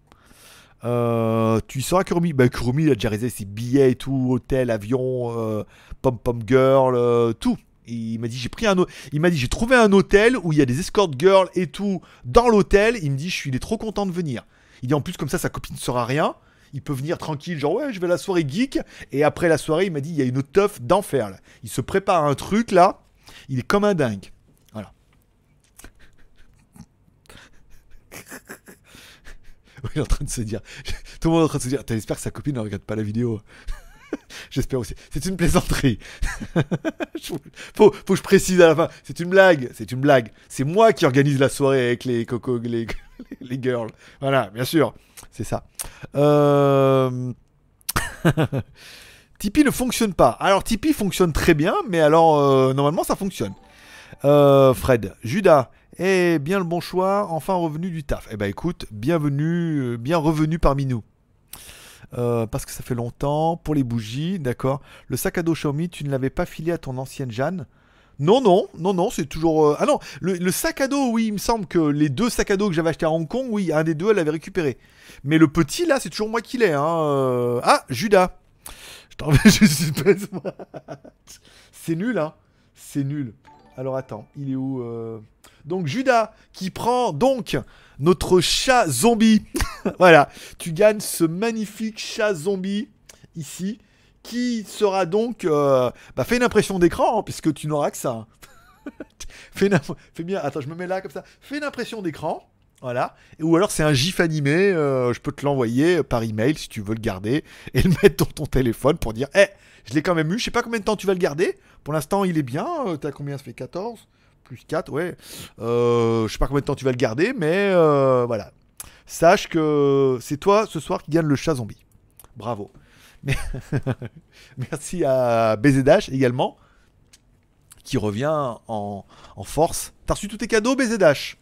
Euh, tu sauras Kurumi Bah Kurumi, il a déjà réservé ses billets et tout, hôtel, avion, euh, pom pom girl, euh, tout. Il m'a dit j'ai pris un il m'a dit j'ai trouvé un hôtel où il y a des escort girls et tout dans l'hôtel. Il me dit je suis il est trop content de venir. Il dit en plus comme ça sa copine ne saura rien. Il peut venir tranquille, genre ouais, je vais à la soirée geek. Et après la soirée, il m'a dit il y a une teuf d'enfer là. Il se prépare un truc là. Il est comme un dingue. Voilà. (laughs) Il est en train de se dire. (laughs) Tout le monde est en train de se dire. J'espère que sa copine ne regarde pas la vidéo. (laughs) J'espère aussi. C'est une plaisanterie. faut, faut que je précise à la fin. C'est une blague. C'est une blague. C'est moi qui organise la soirée avec les coco, les, les girls. Voilà, bien sûr. C'est ça. Euh... (laughs) Tipeee ne fonctionne pas. Alors Tipeee fonctionne très bien, mais alors euh, normalement ça fonctionne. Euh, Fred, Judas, eh bien le bon choix, enfin revenu du taf. Eh ben écoute, bienvenue, bien revenu parmi nous. Parce que ça fait longtemps, pour les bougies, d'accord. Le sac à dos Xiaomi, tu ne l'avais pas filé à ton ancienne Jeanne? Non, non, non, non, c'est toujours... euh, Ah non, le, sac à dos, oui, il me semble que les deux sacs à dos que j'avais achetés à Hong Kong, oui, un des deux, elle l'avait récupéré. Mais le petit, là, c'est toujours moi qui l'ai. Hein. euh. Ah, Judas Je t'en vais (laughs) suspense, moi. C'est nul, hein. C'est nul. Alors attends, il est où euh Donc Judas qui prend donc notre chat zombie. (laughs) voilà, tu gagnes ce magnifique chat zombie ici qui sera donc euh, bah, fais une impression d'écran hein, puisque tu n'auras que ça. (laughs) fais, une imp- fais bien, attends, je me mets là comme ça. Fais une impression d'écran. Voilà. Ou alors c'est un gif animé, euh, je peux te l'envoyer par email si tu veux le garder et le mettre dans ton téléphone pour dire Eh, je l'ai quand même eu, je sais pas combien de temps tu vas le garder. Pour l'instant, il est bien. Euh, T'as combien Ça fait 14 plus 4, ouais. Euh, je sais pas combien de temps tu vas le garder, mais euh, voilà. Sache que c'est toi ce soir qui gagne le chat zombie. Bravo. (laughs) Merci à BZH également, qui revient en, force. T'as reçu tous tes cadeaux, BZH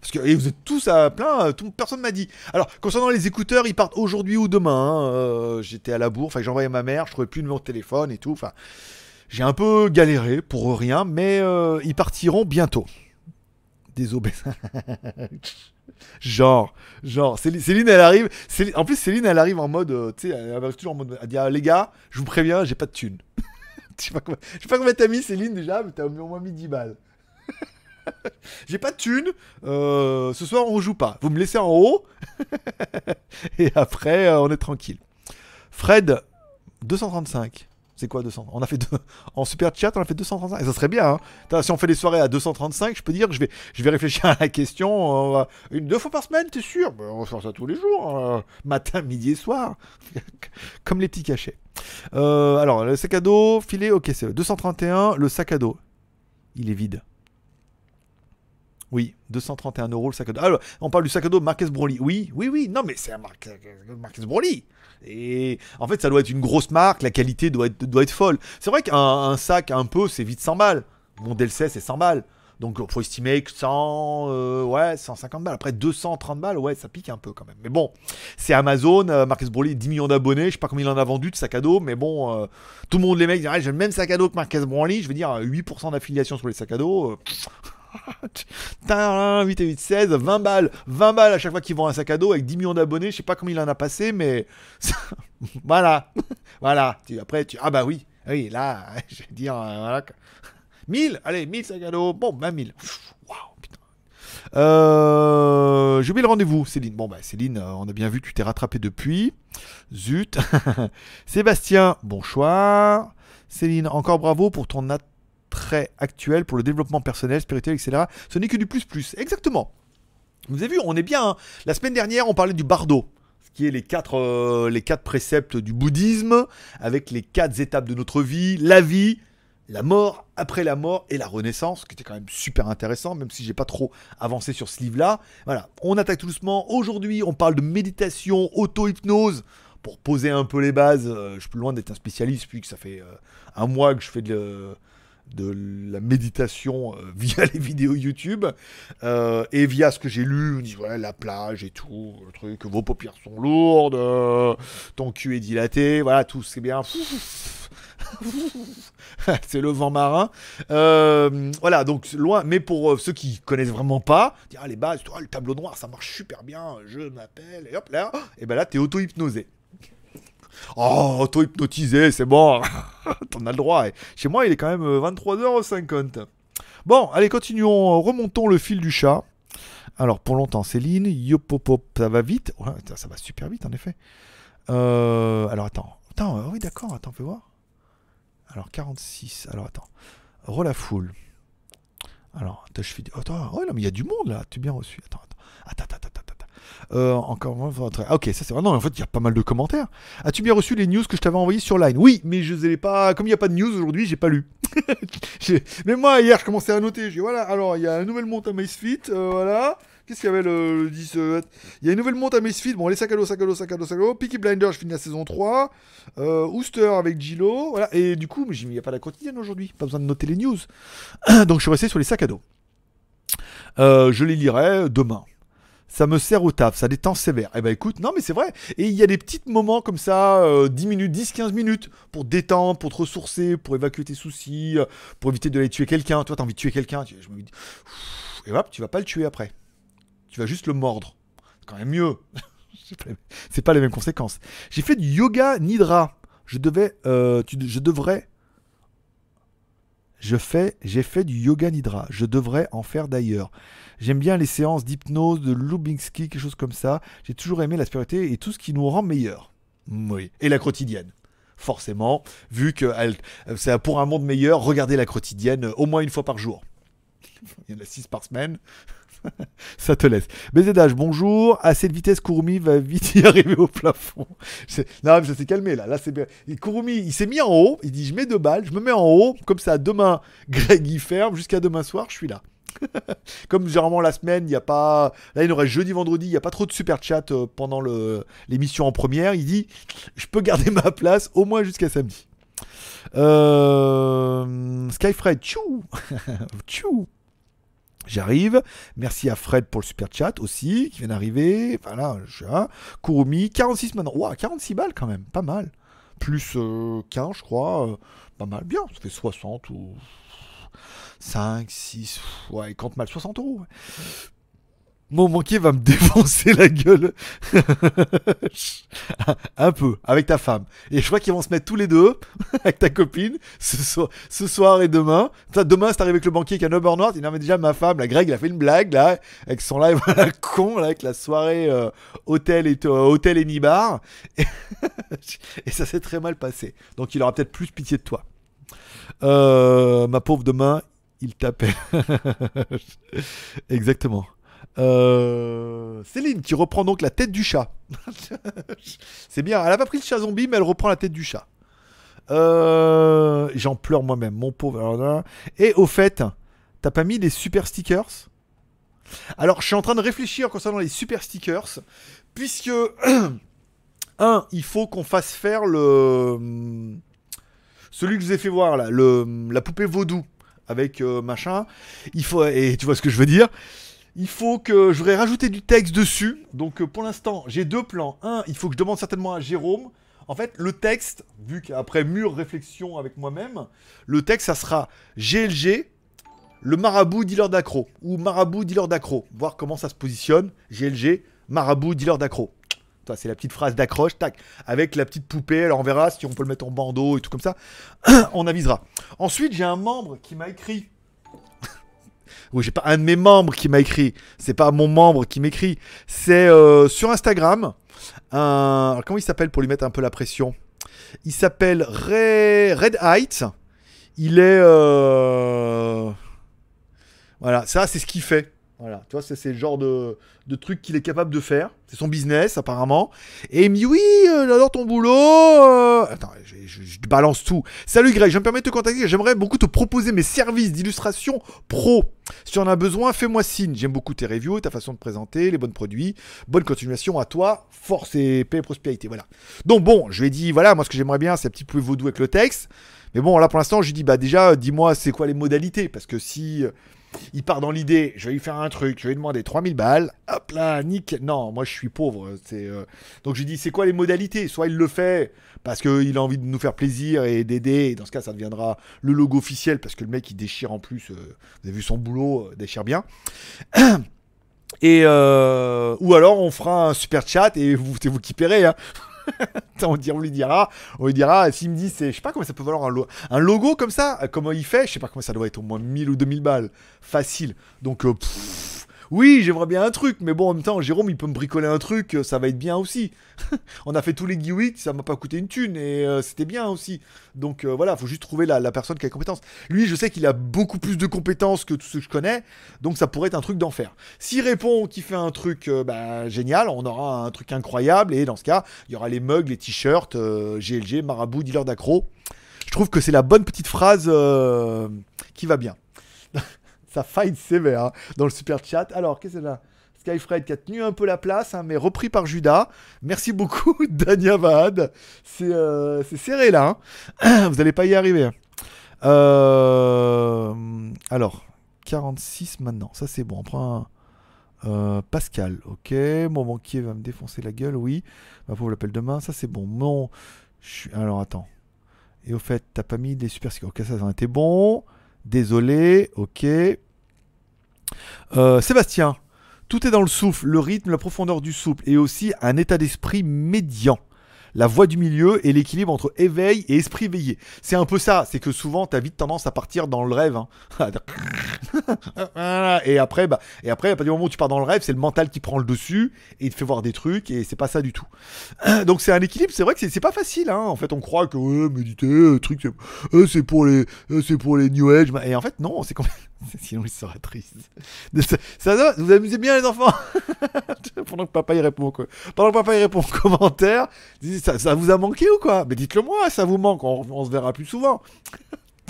parce que vous êtes tous à plein, euh, tout, personne m'a dit. Alors, concernant les écouteurs, ils partent aujourd'hui ou demain. hein. Euh, J'étais à la bourre, enfin, à ma mère, je trouvais plus de numéro de téléphone et tout. J'ai un peu galéré pour rien, mais euh, ils partiront bientôt. Désolé. (laughs) genre, genre, Céline, elle arrive. En plus, Céline, elle arrive en mode, euh, tu sais, elle arrive toujours en mode, elle dit, ah, les gars, je vous préviens, j'ai pas de thunes. (laughs) Je sais pas combien, sais pas t'as mis, Céline, déjà, mais t'as au moins mis 10 balles. (laughs) J'ai pas de thunes. euh, ce soir, on joue pas. Vous me laissez en haut. (laughs) et après, euh, on est tranquille. Fred, 235. Quoi 200 On a fait deux... (laughs) En super chat, on a fait 235. Et ça serait bien. hein. Si on fait des soirées à 235, je peux dire que je vais, je vais réfléchir (laughs) à la question. on va- Une, deux fois par semaine, t'es sûr? Ben, On faire ça tous les jours. euh, (laughs) matin, midi et soir. Comme les petits cachets. Euh, alors, le sac à dos, filet, ok, c'est 231. Le sac à dos, il est vide. Oui, 231 euros le sac à dos. Alors, on parle du sac à dos Marques Broly. Oui, oui, oui. Non, mais c'est un Marques, Marques Broly. Et en fait, ça doit être une grosse marque. La qualité doit être, folle. C'est vrai qu'un un sac, un peu, c'est vite 100 balles. Mon Delcey, c'est 100 balles. Donc, faut estimer que 100, euh, ouais, 150 balles. Après, 230 balles, ouais, ça pique un peu quand même. Mais bon, c'est Amazon. Euh, Marques Broly, 10 millions d'abonnés. Je sais pas combien il en a vendu de sacs à dos. Mais bon, euh, tout le monde, les mecs, ah, j'ai le même sac à dos que Marques Broly. Je veux dire, 8% d'affiliation sur les sacs à dos. Euh, Tain, 8 et 8, 16, 20 balles. 20 balles à chaque fois qu'ils vendent un sac à dos avec 10 millions d'abonnés. Je sais pas combien il en a passé, mais (laughs) voilà. voilà. Après, tu. Ah bah oui. Oui, là, (laughs) je vais dire. euh, voilà. quoi. 1000 Allez, 1000 sacs à dos. Bon, 20 000. Waouh, putain. Euh, J'ai oublié le rendez-vous, Céline. Bon, bah, Céline, euh, on a bien vu tu t'es rattrapé depuis. Zut. (laughs) Sébastien, bon choix. Céline, encore bravo pour ton actuel pour le développement personnel, spirituel, etc. Ce n'est que du plus plus. Exactement. Vous avez vu, on est bien. hein. La semaine dernière, on parlait du bardo, ce qui est les quatre, euh, les quatre préceptes du bouddhisme, avec les quatre étapes de notre vie, la vie, la mort, après la mort et la renaissance, qui était quand même super intéressant, même si j'ai pas trop avancé sur ce livre-là. Voilà, on attaque tout doucement. Aujourd'hui, on parle de méditation, auto-hypnose. Pour poser un peu les bases, euh, je suis plus loin d'être un spécialiste, puis que ça fait euh, un mois que je fais de, de la méditation euh, (laughs) via les vidéos YouTube euh, et via ce que j'ai lu, la plage et tout, le truc, vos paupières sont lourdes, euh, ton cul est dilaté, voilà tout c'est bien. (laughs) c'est le vent marin. Voilà, donc loin, mais pour ceux qui connaissent vraiment pas, dire ah, les bases, oh, le tableau noir, ça marche super bien, je m'appelle, et hop là, et ben là, t'es auto-hypnosé. Oh, auto-hypnotisé, c'est bon, (laughs) t'en as le droit. Chez moi, il est quand même euh, 23h50. Bon, allez, continuons, remontons le fil du chat. Alors, pour longtemps, Céline, yopopop, ça va vite? Ouais, ça, va super vite, en effet. Euh, alors, attends. Attends, euh, oui, d'accord, attends, fais voir. Alors, 46. Alors, attends. Relafoul. Alors, je fais. Attends, oh, non, mais il y a du monde là. Tu bien reçu. Attends, attends. Attends, attends, attends, attends. Euh, encore moins. ok, ça c'est. Ah, non, en fait, il y a pas mal de commentaires. As-tu bien reçu les news que je t'avais envoyées sur Line? Oui, mais je les ai pas. Comme il n'y a pas de news aujourd'hui, j'ai pas lu. (laughs) J'ai- mais moi, hier, je commençais à noter. Dis voilà, alors, il y a une nouvelle monte à Macefit. euh, voilà. Qu'est-ce qu'il y avait le, le 10 euh, Il y a une nouvelle monte à Macefit. Bon, les dos, sacs à dos. Peaky Blinders, je finis la saison 3. Euh, Ooster avec Gilo. Voilà. Et du coup, j'ai il n'y a pas la quotidienne aujourd'hui. Pas besoin de noter les news. (clears throat) Donc, je suis resté sur les sacs à dos. Euh, je les lirai demain. Ça me sert au taf, ça détend sévère. Eh ben écoute, non mais c'est vrai. Et il y a des petits moments comme ça, euh, 10 minutes, 10-15 minutes, pour détendre, pour te ressourcer, pour évacuer tes soucis, euh, pour éviter d'aller tuer quelqu'un. Toi, t'as envie de tuer quelqu'un, je me dis, et hop, tu vas pas le tuer après. Tu vas juste le mordre. C'est quand même mieux. (laughs) C'est pas les mêmes conséquences. J'ai fait du yoga nidra Je devais, euh, tu- je devrais. Je fais, j'ai fait du yoga nidra. Je devrais en faire d'ailleurs. J'aime bien les séances d'hypnose, de Lubinsky, quelque chose comme ça. J'ai toujours aimé la spiritualité et tout ce qui nous rend meilleurs. Oui. Et la quotidienne. Forcément, vu que elle- c'est pour un monde meilleur, regardez la quotidienne euh, au moins une fois par jour. Il y en a six par semaine. (laughs) Ça te laisse. BZH, bonjour. À cette vitesse, Kurumi va vite y (laughs) arriver au plafond. Non, mais ça s'est calmé là. Là, il s'est mis en haut. Il dit Je mets deux balles, je me mets en haut. Comme ça, demain, (laughs) Greg il ferme. Jusqu'à demain soir, je suis là. Comme généralement la semaine, il n'y a pas. Là, il reste jeudi, vendredi. Il n'y a pas trop de super chat euh, pendant l'émission en première. Il dit Je peux garder ma place au moins jusqu'à samedi. Euh... Skyfred, tchou Tchou J'arrive. Merci à Fred pour le super chat aussi, qui vient d'arriver. Voilà, je. Kurumi, 46 maintenant. Ouah, 46 balles quand même, pas mal. Plus euh, 15, je crois. euh, pas mal. Bien, ça fait 60 ou 5, 6, ouais, compte mal, 60 euros. Mon manqué va me (laughs) défoncer la gueule. Un peu, avec ta femme. Et je crois qu'ils vont se mettre tous les deux, (laughs) avec ta copine, ce soir, ce soir et demain. Demain, c'est arrivé avec le banquier qui a 9 heures noires. Il non, mais déjà, ma femme, la Greg, il a fait une blague, là, avec son live à la con, là, avec la soirée euh, hôtel, et, euh, hôtel et Nibar. Et, (laughs) et ça s'est très mal passé. Donc, il aura peut-être plus pitié de toi. Euh, ma pauvre, demain, il t'appelle. Exactement. Euh, Céline qui reprend donc la tête du chat. (laughs) C'est bien, elle a pas pris le chat zombie, mais elle reprend la tête du chat. Euh, J'en pleure moi-même, mon pauvre. Et au fait, t'as pas mis les super stickers? Alors, je suis en train de réfléchir concernant les super stickers, puisque (clears throat) un, il faut qu'on fasse faire le celui que je vous ai fait voir là, le la poupée vaudou avec euh, machin. Il faut et tu vois ce que je veux dire? Il faut que je voudrais rajouter du texte dessus. Donc euh, pour l'instant, j'ai deux plans. Un, il faut que je demande certainement à Jérôme. En fait, le texte, vu qu'après mûre réflexion avec moi-même, le texte, ça sera GLG, le marabout dealer d'accro. Ou marabout dealer d'accro. Voir comment ça se positionne. GLG, marabout dealer d'accro. C'est la petite phrase d'accroche, tac. Avec la petite poupée, alors on verra si on peut le mettre en bandeau et tout comme ça. (clears throat) on avisera. Ensuite, j'ai un membre qui m'a écrit oui, j'ai pas un de mes membres qui m'a écrit. C'est pas mon membre qui m'écrit. C'est euh, sur Instagram. Un... alors, comment il s'appelle pour lui mettre un peu la pression? Il s'appelle Red Heights. Il est. euh, Voilà, ça, c'est ce qu'il fait. Voilà, tu vois, c'est le genre de, truc qu'il est capable de faire. C'est son business, apparemment. Et il me dit Oui, euh, j'adore ton boulot. euh. Attends, je, je- balance tout. Salut Greg, je me permets de te contacter. J'aimerais beaucoup te proposer mes services d'illustration pro. Si en as besoin, fais-moi signe. J'aime beaucoup tes reviews, ta façon de présenter, les bons produits. Bonne continuation à toi. Force et paix et prospérité. Voilà. Donc bon, je lui ai dit Voilà, moi ce que j'aimerais bien, c'est un petit peu vaudou avec le texte. Mais bon, là pour l'instant, je lui dis Bah déjà, dis-moi c'est quoi les modalités? Parce que si. euh, il part dans l'idée, je vais lui faire un truc, je vais lui demander 3000 balles, hop là, nickel. Non, moi je suis pauvre. C'est, euh, Donc je lui dis, c'est quoi les modalités? Soit il le fait parce qu'il a envie de nous faire plaisir et d'aider, et dans ce cas ça deviendra le logo officiel parce que le mec il déchire en plus, euh, vous avez vu son boulot, euh, déchire bien. (clears throat) Et euh, ou alors on fera un super chat et vous, c'est vous qui paierez. Hein. (laughs) (laughs) on, lui dira, on lui dira, s'il me dit, c'est, je sais pas comment ça peut valoir un, un logo comme ça, euh, comment il fait, je sais pas comment ça doit être au moins 1000 ou 2000 balles, facile. Donc, euh, oui, j'aimerais bien un truc, mais bon, en même temps, Jérôme, il peut me bricoler un truc, euh, ça va être bien aussi. (laughs) on a fait tous les Geewiks, ça m'a pas coûté une thune, et euh, c'était bien aussi. Donc euh, voilà, faut juste trouver la, personne qui a les compétences. Lui, je sais qu'il a beaucoup plus de compétences que tous ceux que je connais, donc ça pourrait être un truc d'enfer. S'il répond qu'il fait un truc bah, génial, on aura un truc incroyable, et dans ce cas, il y aura les mugs, les t-shirts, GLG, marabout, dealer d'accro. Je trouve que c'est la bonne petite phrase qui va bien. Ça fight sévère hein, dans le super chat. Alors, qu'est-ce que c'est là? Skyfred qui a tenu un peu la place, hein, mais repris par Judas. Merci beaucoup, (laughs) Dania Vahad. C'est euh, c'est serré là. hein. (clears throat) Vous n'allez pas y arriver. Euh, alors, 46 maintenant. Ça, c'est bon. On prend un. Euh, Pascal, ok. Mon banquier va me défoncer la gueule, oui. Ma pauvre l'appelle demain. Ça, c'est bon. Mon. Alors, attends. Et au fait, t'as pas mis des super. Ok, ça, ça a été bon. Désolé, ok. Euh, Sébastien, tout est dans le souffle, le rythme, la profondeur du souffle et aussi un état d'esprit médian. la voie du milieu et l'équilibre entre éveil et esprit veillé. C'est un peu ça, c'est que souvent t'as vite tendance à partir dans le rêve. hein. (laughs) Voilà. et après, bah, et après, à partir du moment où tu pars dans le rêve, c'est le mental qui prend le dessus et il te fait voir des trucs et c'est pas ça du tout. (clears throat) Donc c'est un équilibre, c'est vrai que c'est- pas facile. Hein. En fait, on croit que méditer, euh, truc, c'est euh, c'est pour les, euh, c'est pour les New Age. Et en fait, non, c'est même. (laughs) Sinon, il serait triste. (laughs) Ça, vous amusez bien les enfants? (laughs) Pendant que papa y répond, quoi. Pendant que papa y répond en commentaire, dites, ça, vous a manqué ou quoi? Mais dites-le moi, ça vous manque, on se verra plus souvent.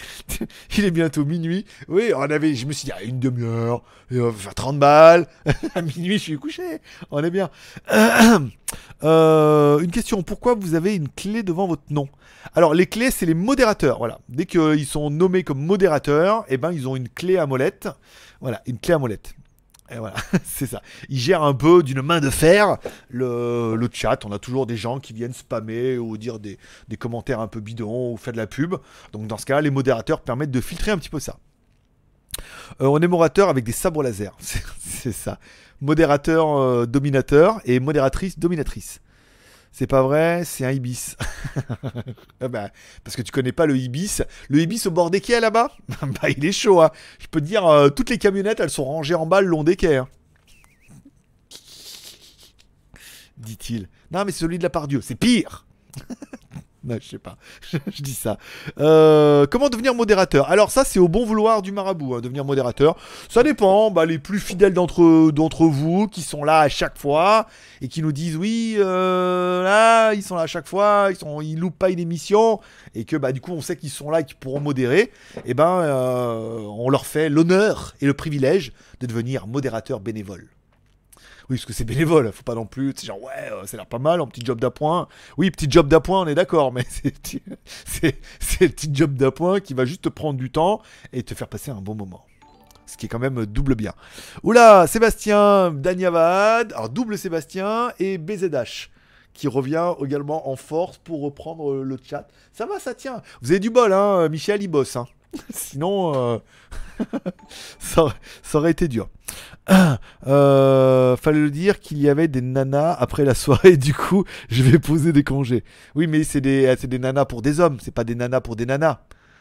(laughs) Il est bientôt minuit. Oui, on avait, je me suis dit, ah, une demi-heure, faire 30 balles. (laughs) à minuit, je suis couché. On est bien. (clears throat) Euh, une question, pourquoi vous avez une clé devant votre nom? Alors, les clés, c'est les modérateurs. Voilà. Dès qu'ils sont nommés comme modérateurs, eh ben, ils ont une clé à molette. Voilà, une clé à molette. Et voilà, (laughs) c'est ça. Ils gèrent un peu d'une main de fer le, chat. On a toujours des gens qui viennent spammer ou dire des, commentaires un peu bidons ou faire de la pub. Donc dans ce cas, les modérateurs permettent de filtrer un petit peu ça. Euh, on est modérateur avec des sabres laser. (laughs) C'est c'est ça. Modérateur euh, dominateur et modératrice dominatrice. C'est pas vrai, c'est un ibis. (laughs) Ah bah, parce que tu connais pas le ibis. Le ibis au bord des quais là-bas (laughs) Bah il est chaud. Hein. Je peux te dire, euh, toutes les camionnettes elles sont rangées en bas le long des quais. hein. Dit-il. Non mais celui de la Pardieu, c'est pire. (laughs) (laughs) Non, je sais pas. (laughs) je dis ça. Euh, comment devenir modérateur? Alors ça, c'est au bon vouloir du marabout, hein, devenir modérateur. Ça dépend. Bah, les plus fidèles d'entre d'entre vous, qui sont là à chaque fois et qui nous disent oui, euh, là, ils sont là à chaque fois, ils sont, ils loupent pas une émission et que bah du coup, on sait qu'ils sont là et qu'ils pourront modérer. Et ben, euh, on leur fait l'honneur et le privilège de devenir modérateur bénévole. Oui, parce que c'est bénévole, faut pas non plus, c'est genre, ouais, euh, ça a l'air pas mal, un petit job d'appoint. Oui, petit job d'appoint, on est d'accord, mais (laughs) c'est le petit job d'appoint qui va juste te prendre du temps et te faire passer un bon moment. Ce qui est quand même double bien. Oula, Sébastien Danyavad, alors double Sébastien et BZH qui revient également en force pour reprendre le chat. Ça va, ça tient. Vous avez du bol, hein, Michel, il bosse. Hein. (laughs) Sinon, euh, (laughs) ça, aurait- été dur. (clears throat) Euh, fallait le dire qu'il y avait des nanas après la soirée, du coup, je vais poser des congés. Oui, mais c'est des, des nanas pour des hommes, c'est pas des nanas pour des nanas.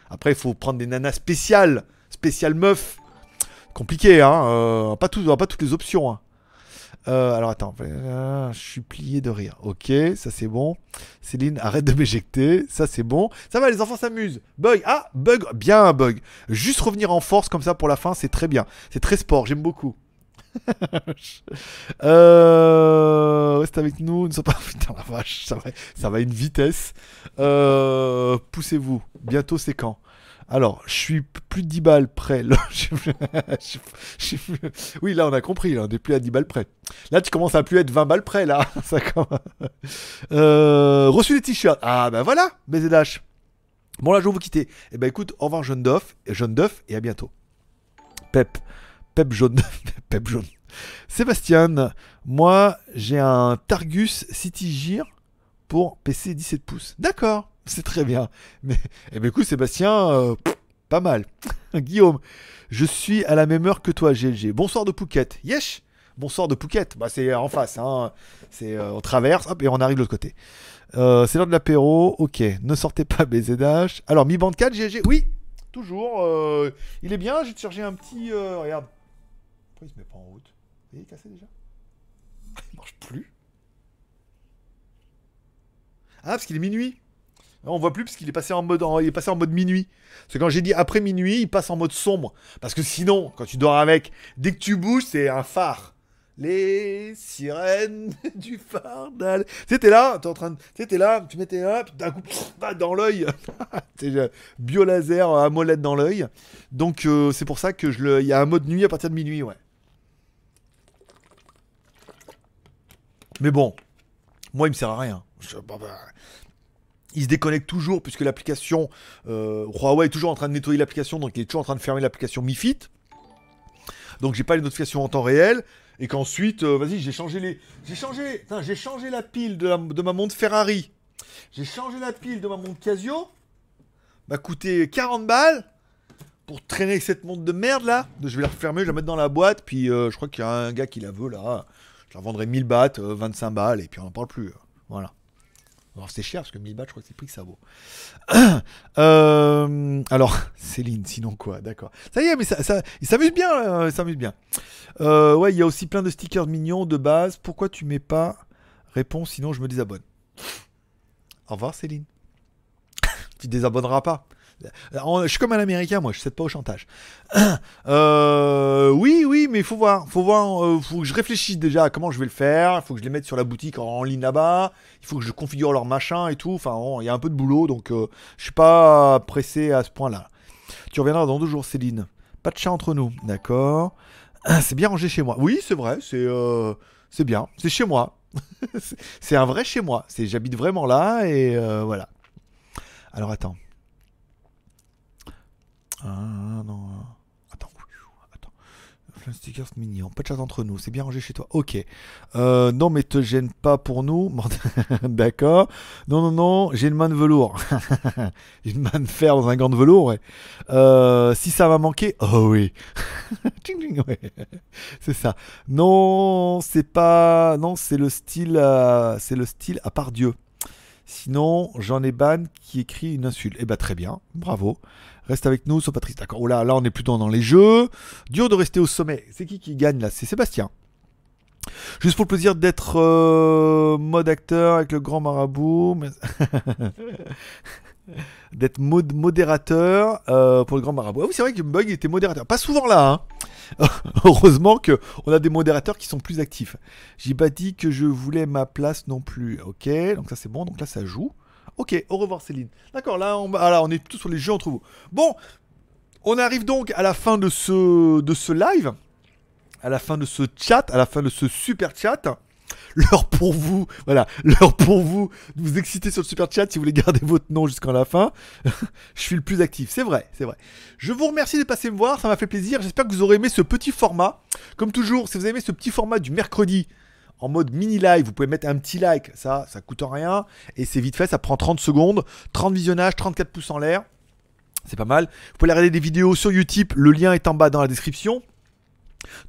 Après, il faut prendre des nanas spéciales, spéciales meufs. Compliqué, hein, euh, pas, tout, pas toutes les options. Hein. Euh, alors attends, euh, je suis plié de rire. Ok, ça c'est bon. Céline, arrête de m'éjecter. Ça c'est bon. Ça va, les enfants s'amusent. Bug, ah, bug, bien bug. Juste revenir en force comme ça pour la fin, c'est très bien. C'est très sport, j'aime beaucoup. (laughs) euh, reste avec nous, ne sois pas. (laughs) Putain la vache, ça va, ça va à une vitesse. Euh, Poussez-vous. Bientôt c'est quand? Alors, je suis plus de 10 balles près. Là, (laughs) oui, là, on a compris. Là, on n'est plus à 10 balles près. Là, tu commences à plus être 20 balles près. Là, (laughs) ça Euh, reçu les t-shirts. Ah, ben voilà, BZH. Bon, là, je vais vous quitter. Eh ben, écoute, au revoir, jeune Duff, jeune Duff, et à bientôt. Pep. Pep jaune. (laughs) Pep jaune. Sébastien, moi, j'ai un Targus City Gear pour PC 17 pouces. D'accord, (laughs) c'est très bien. Mais, eh ben, écoute, Sébastien, euh, pas mal. (laughs) Guillaume, je suis à la même heure que toi, GLG. Bonsoir de Phuket. Yesh Bonsoir de Phuket. Bah, c'est en face. Hein. C'est, euh, on traverse, hop, et on arrive de l'autre côté. Euh, c'est l'heure de l'apéro. Ok, ne sortez pas BZH. Alors, Mi Band 4, GLG. Oui, toujours. il est bien. J'ai chargé un petit. regarde. Pourquoi il se met pas en route? Il est cassé déjà? (laughs) Il marche plus. Ah, parce qu'il est minuit. On voit plus parce qu'il est passé en mode mode minuit. Parce que quand j'ai dit après minuit, il passe en mode sombre. Parce que sinon, quand tu dors avec, dès que tu bouges, c'est un phare. Les sirènes (laughs) du phare d'Al. Tu sais, t'es là, t'es en train de. Là, tu mettais là, d'un coup, dans l'œil. (laughs) euh, biolaser à molette dans l'œil. Donc, euh, c'est pour ça que je le. Il y a un mode nuit à partir de minuit, ouais. Mais bon, moi, il me sert à rien. Je- bah, bah, il se déconnecte toujours puisque l'application euh, Huawei est toujours en train de nettoyer l'application, donc il est toujours en train de fermer l'application Mi Fit. Donc j'ai pas les notifications en temps réel et qu'ensuite, euh, vas-y, j'ai changé les, j'ai changé, j'ai changé la pile de, ma montre Ferrari. J'ai changé la pile de ma montre Casio. M'a coûté 40 balles pour traîner cette montre de merde là. Je vais la refermer, je vais la mettre dans la boîte, puis euh, je crois qu'il y a un gars qui la veut là. Je la vendrai 1000 bahts, euh, 25 balles et puis on n'en parle plus. Voilà. C'est cher parce que 1000 bahts, je crois que c'est le prix que ça vaut. (clears throat) Euh, alors, (laughs) Céline, sinon quoi, d'accord. Ça y est, mais ça, ça, il s'amuse bien, là, il bien. Euh, ouais, il y a aussi plein de stickers mignons de base. Pourquoi tu mets pas réponse, sinon je me désabonne? Au revoir Céline. (laughs) tu désabonneras pas. Euh, Je suis comme un américain, moi, je cède pas au chantage. (clears throat) Euh, oui, oui, mais il faut voir. faut voir. euh, faut que je réfléchisse déjà à comment je vais le faire. Il faut que je les mette sur la boutique en, ligne là-bas. Il faut que je configure leur machin et tout. Enfin, il y a un peu de boulot, donc euh, je suis pas pressé à ce point-là. Tu reviendras dans deux jours, Céline. Pas de chat entre nous, d'accord. (clears throat) C'est bien rangé chez moi. Oui, c'est vrai, c'est bien. C'est chez moi. (laughs) C'est- un vrai chez moi. J'habite vraiment là et voilà. Alors attends. Ah non. Attends. Attends. De stickers mignon. Pas de chat entre nous. C'est bien rangé chez toi. Ok. Euh, non, mais te gêne pas pour nous. (laughs) D'accord. Non, non, non. J'ai une main de velours. (laughs) une main de fer dans un gant de velours. Ouais. Euh, si ça va manquer. Oh oui. (laughs) Ouais. C'est ça. Non, c'est pas. Non, c'est le style. euh, C'est le style à part Dieu. Sinon, j'en ai ban qui écrit une insulte. Eh ben très bien, bravo. Reste avec nous, sois pas triste. D'accord. Oh là, là, on est plutôt dans les jeux. Dur de rester au sommet. C'est qui qui gagne là? C'est Sébastien. Juste pour le plaisir d'être euh, mode acteur avec le grand marabout. (laughs) d'être mod- modérateur euh, pour le grand marabout. Ah oui, c'est vrai que Bug était modérateur. Pas souvent là. hein. (laughs) Heureusement que on a des modérateurs qui sont plus actifs. J'ai pas dit que je voulais ma place non plus. Ok, donc ça c'est bon. Donc là ça joue. Ok, au revoir Céline. D'accord, là on, ah, est plutôt sur les jeux entre vous. Bon, on arrive donc à la fin de ce, de ce live, à la fin de ce chat, à la fin de ce super chat. L'heure pour vous, voilà, l'heure pour vous de vous exciter sur le super chat si vous voulez garder votre nom jusqu'à la fin. (laughs) je suis le plus actif, c'est vrai, c'est vrai. Je vous remercie de passer me voir, ça m'a fait plaisir. J'espère que vous aurez aimé ce petit format. Comme toujours, si vous avez aimé ce petit format du mercredi en mode mini live, vous pouvez mettre un petit like, ça, ça coûte rien et c'est vite fait, ça prend 30 secondes, 30 visionnages, 34 pouces en l'air. C'est pas mal. Vous pouvez regarder des vidéos sur Utip, le lien est en bas dans la description.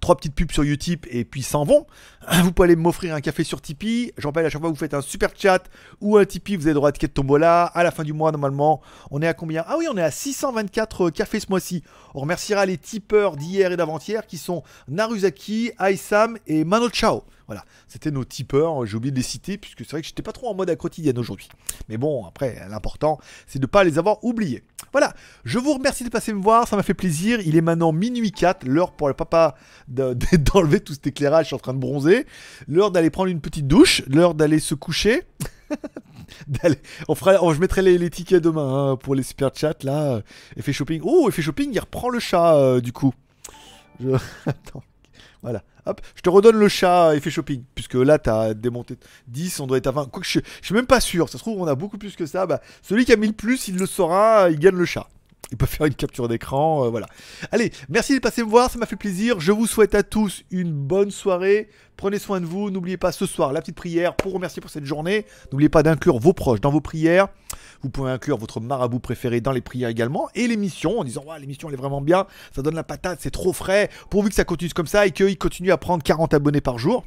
Trois petites pubs sur Utip et puis s'en vont. (clears throat) Vous pouvez aller m'offrir un café sur Tipeee. Je rappelle, à chaque fois vous faites un super chat ou un Tipeee, vous avez droit à ticket de tombola. À la fin du mois, normalement, on est à combien? Ah oui, on est à 624 cafés ce mois-ci. On remerciera les tipeurs d'hier et d'avant-hier qui sont Naruzaki, Aisam et Mano Chao. Voilà, c'était nos tipeurs. J'ai oublié de les citer puisque c'est vrai que j'étais pas trop en mode à quotidienne aujourd'hui. Mais bon, après, l'important, c'est de ne pas les avoir oubliés. Voilà, je vous remercie de passer me voir, ça m'a fait plaisir. Il est maintenant minuit 4, l'heure pour le papa de- de- (laughs) d'enlever tout cet éclairage, je suis en train de bronzer. L'heure d'aller prendre une petite douche, l'heure d'aller se coucher. (laughs) On fera, je mettrai les, les tickets demain hein, pour les super chats là. euh, Effet shopping. Oh, effet shopping, il reprend le chat euh, du coup. Je... (laughs) Attends. Voilà. Hop, je te redonne le chat effet shopping. Puisque là, t'as démonté 10, on doit être à 20. Quoique je, je suis même pas sûr. Ça se trouve, on a beaucoup plus que ça. Bah, celui qui a mis le plus, il le saura, il gagne le chat. Il peut faire une capture d'écran, euh, voilà. Allez, merci de passer me voir, ça m'a fait plaisir. Je vous souhaite à tous une bonne soirée. Prenez soin de vous. N'oubliez pas ce soir la petite prière pour remercier pour cette journée. N'oubliez pas d'inclure vos proches dans vos prières. Vous pouvez inclure votre marabout préféré dans les prières également. Et l'émission en disant ouais, l'émission elle est vraiment bien. Ça donne la patate, c'est trop frais. Pourvu que ça continue comme ça et qu'il continue à prendre 40 abonnés par jour.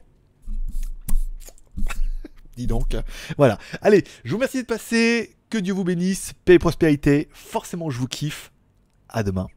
Dis donc. Voilà. Allez, je vous remercie de passer. Que Dieu vous bénisse. Paix et prospérité. Forcément, je vous kiffe. À demain.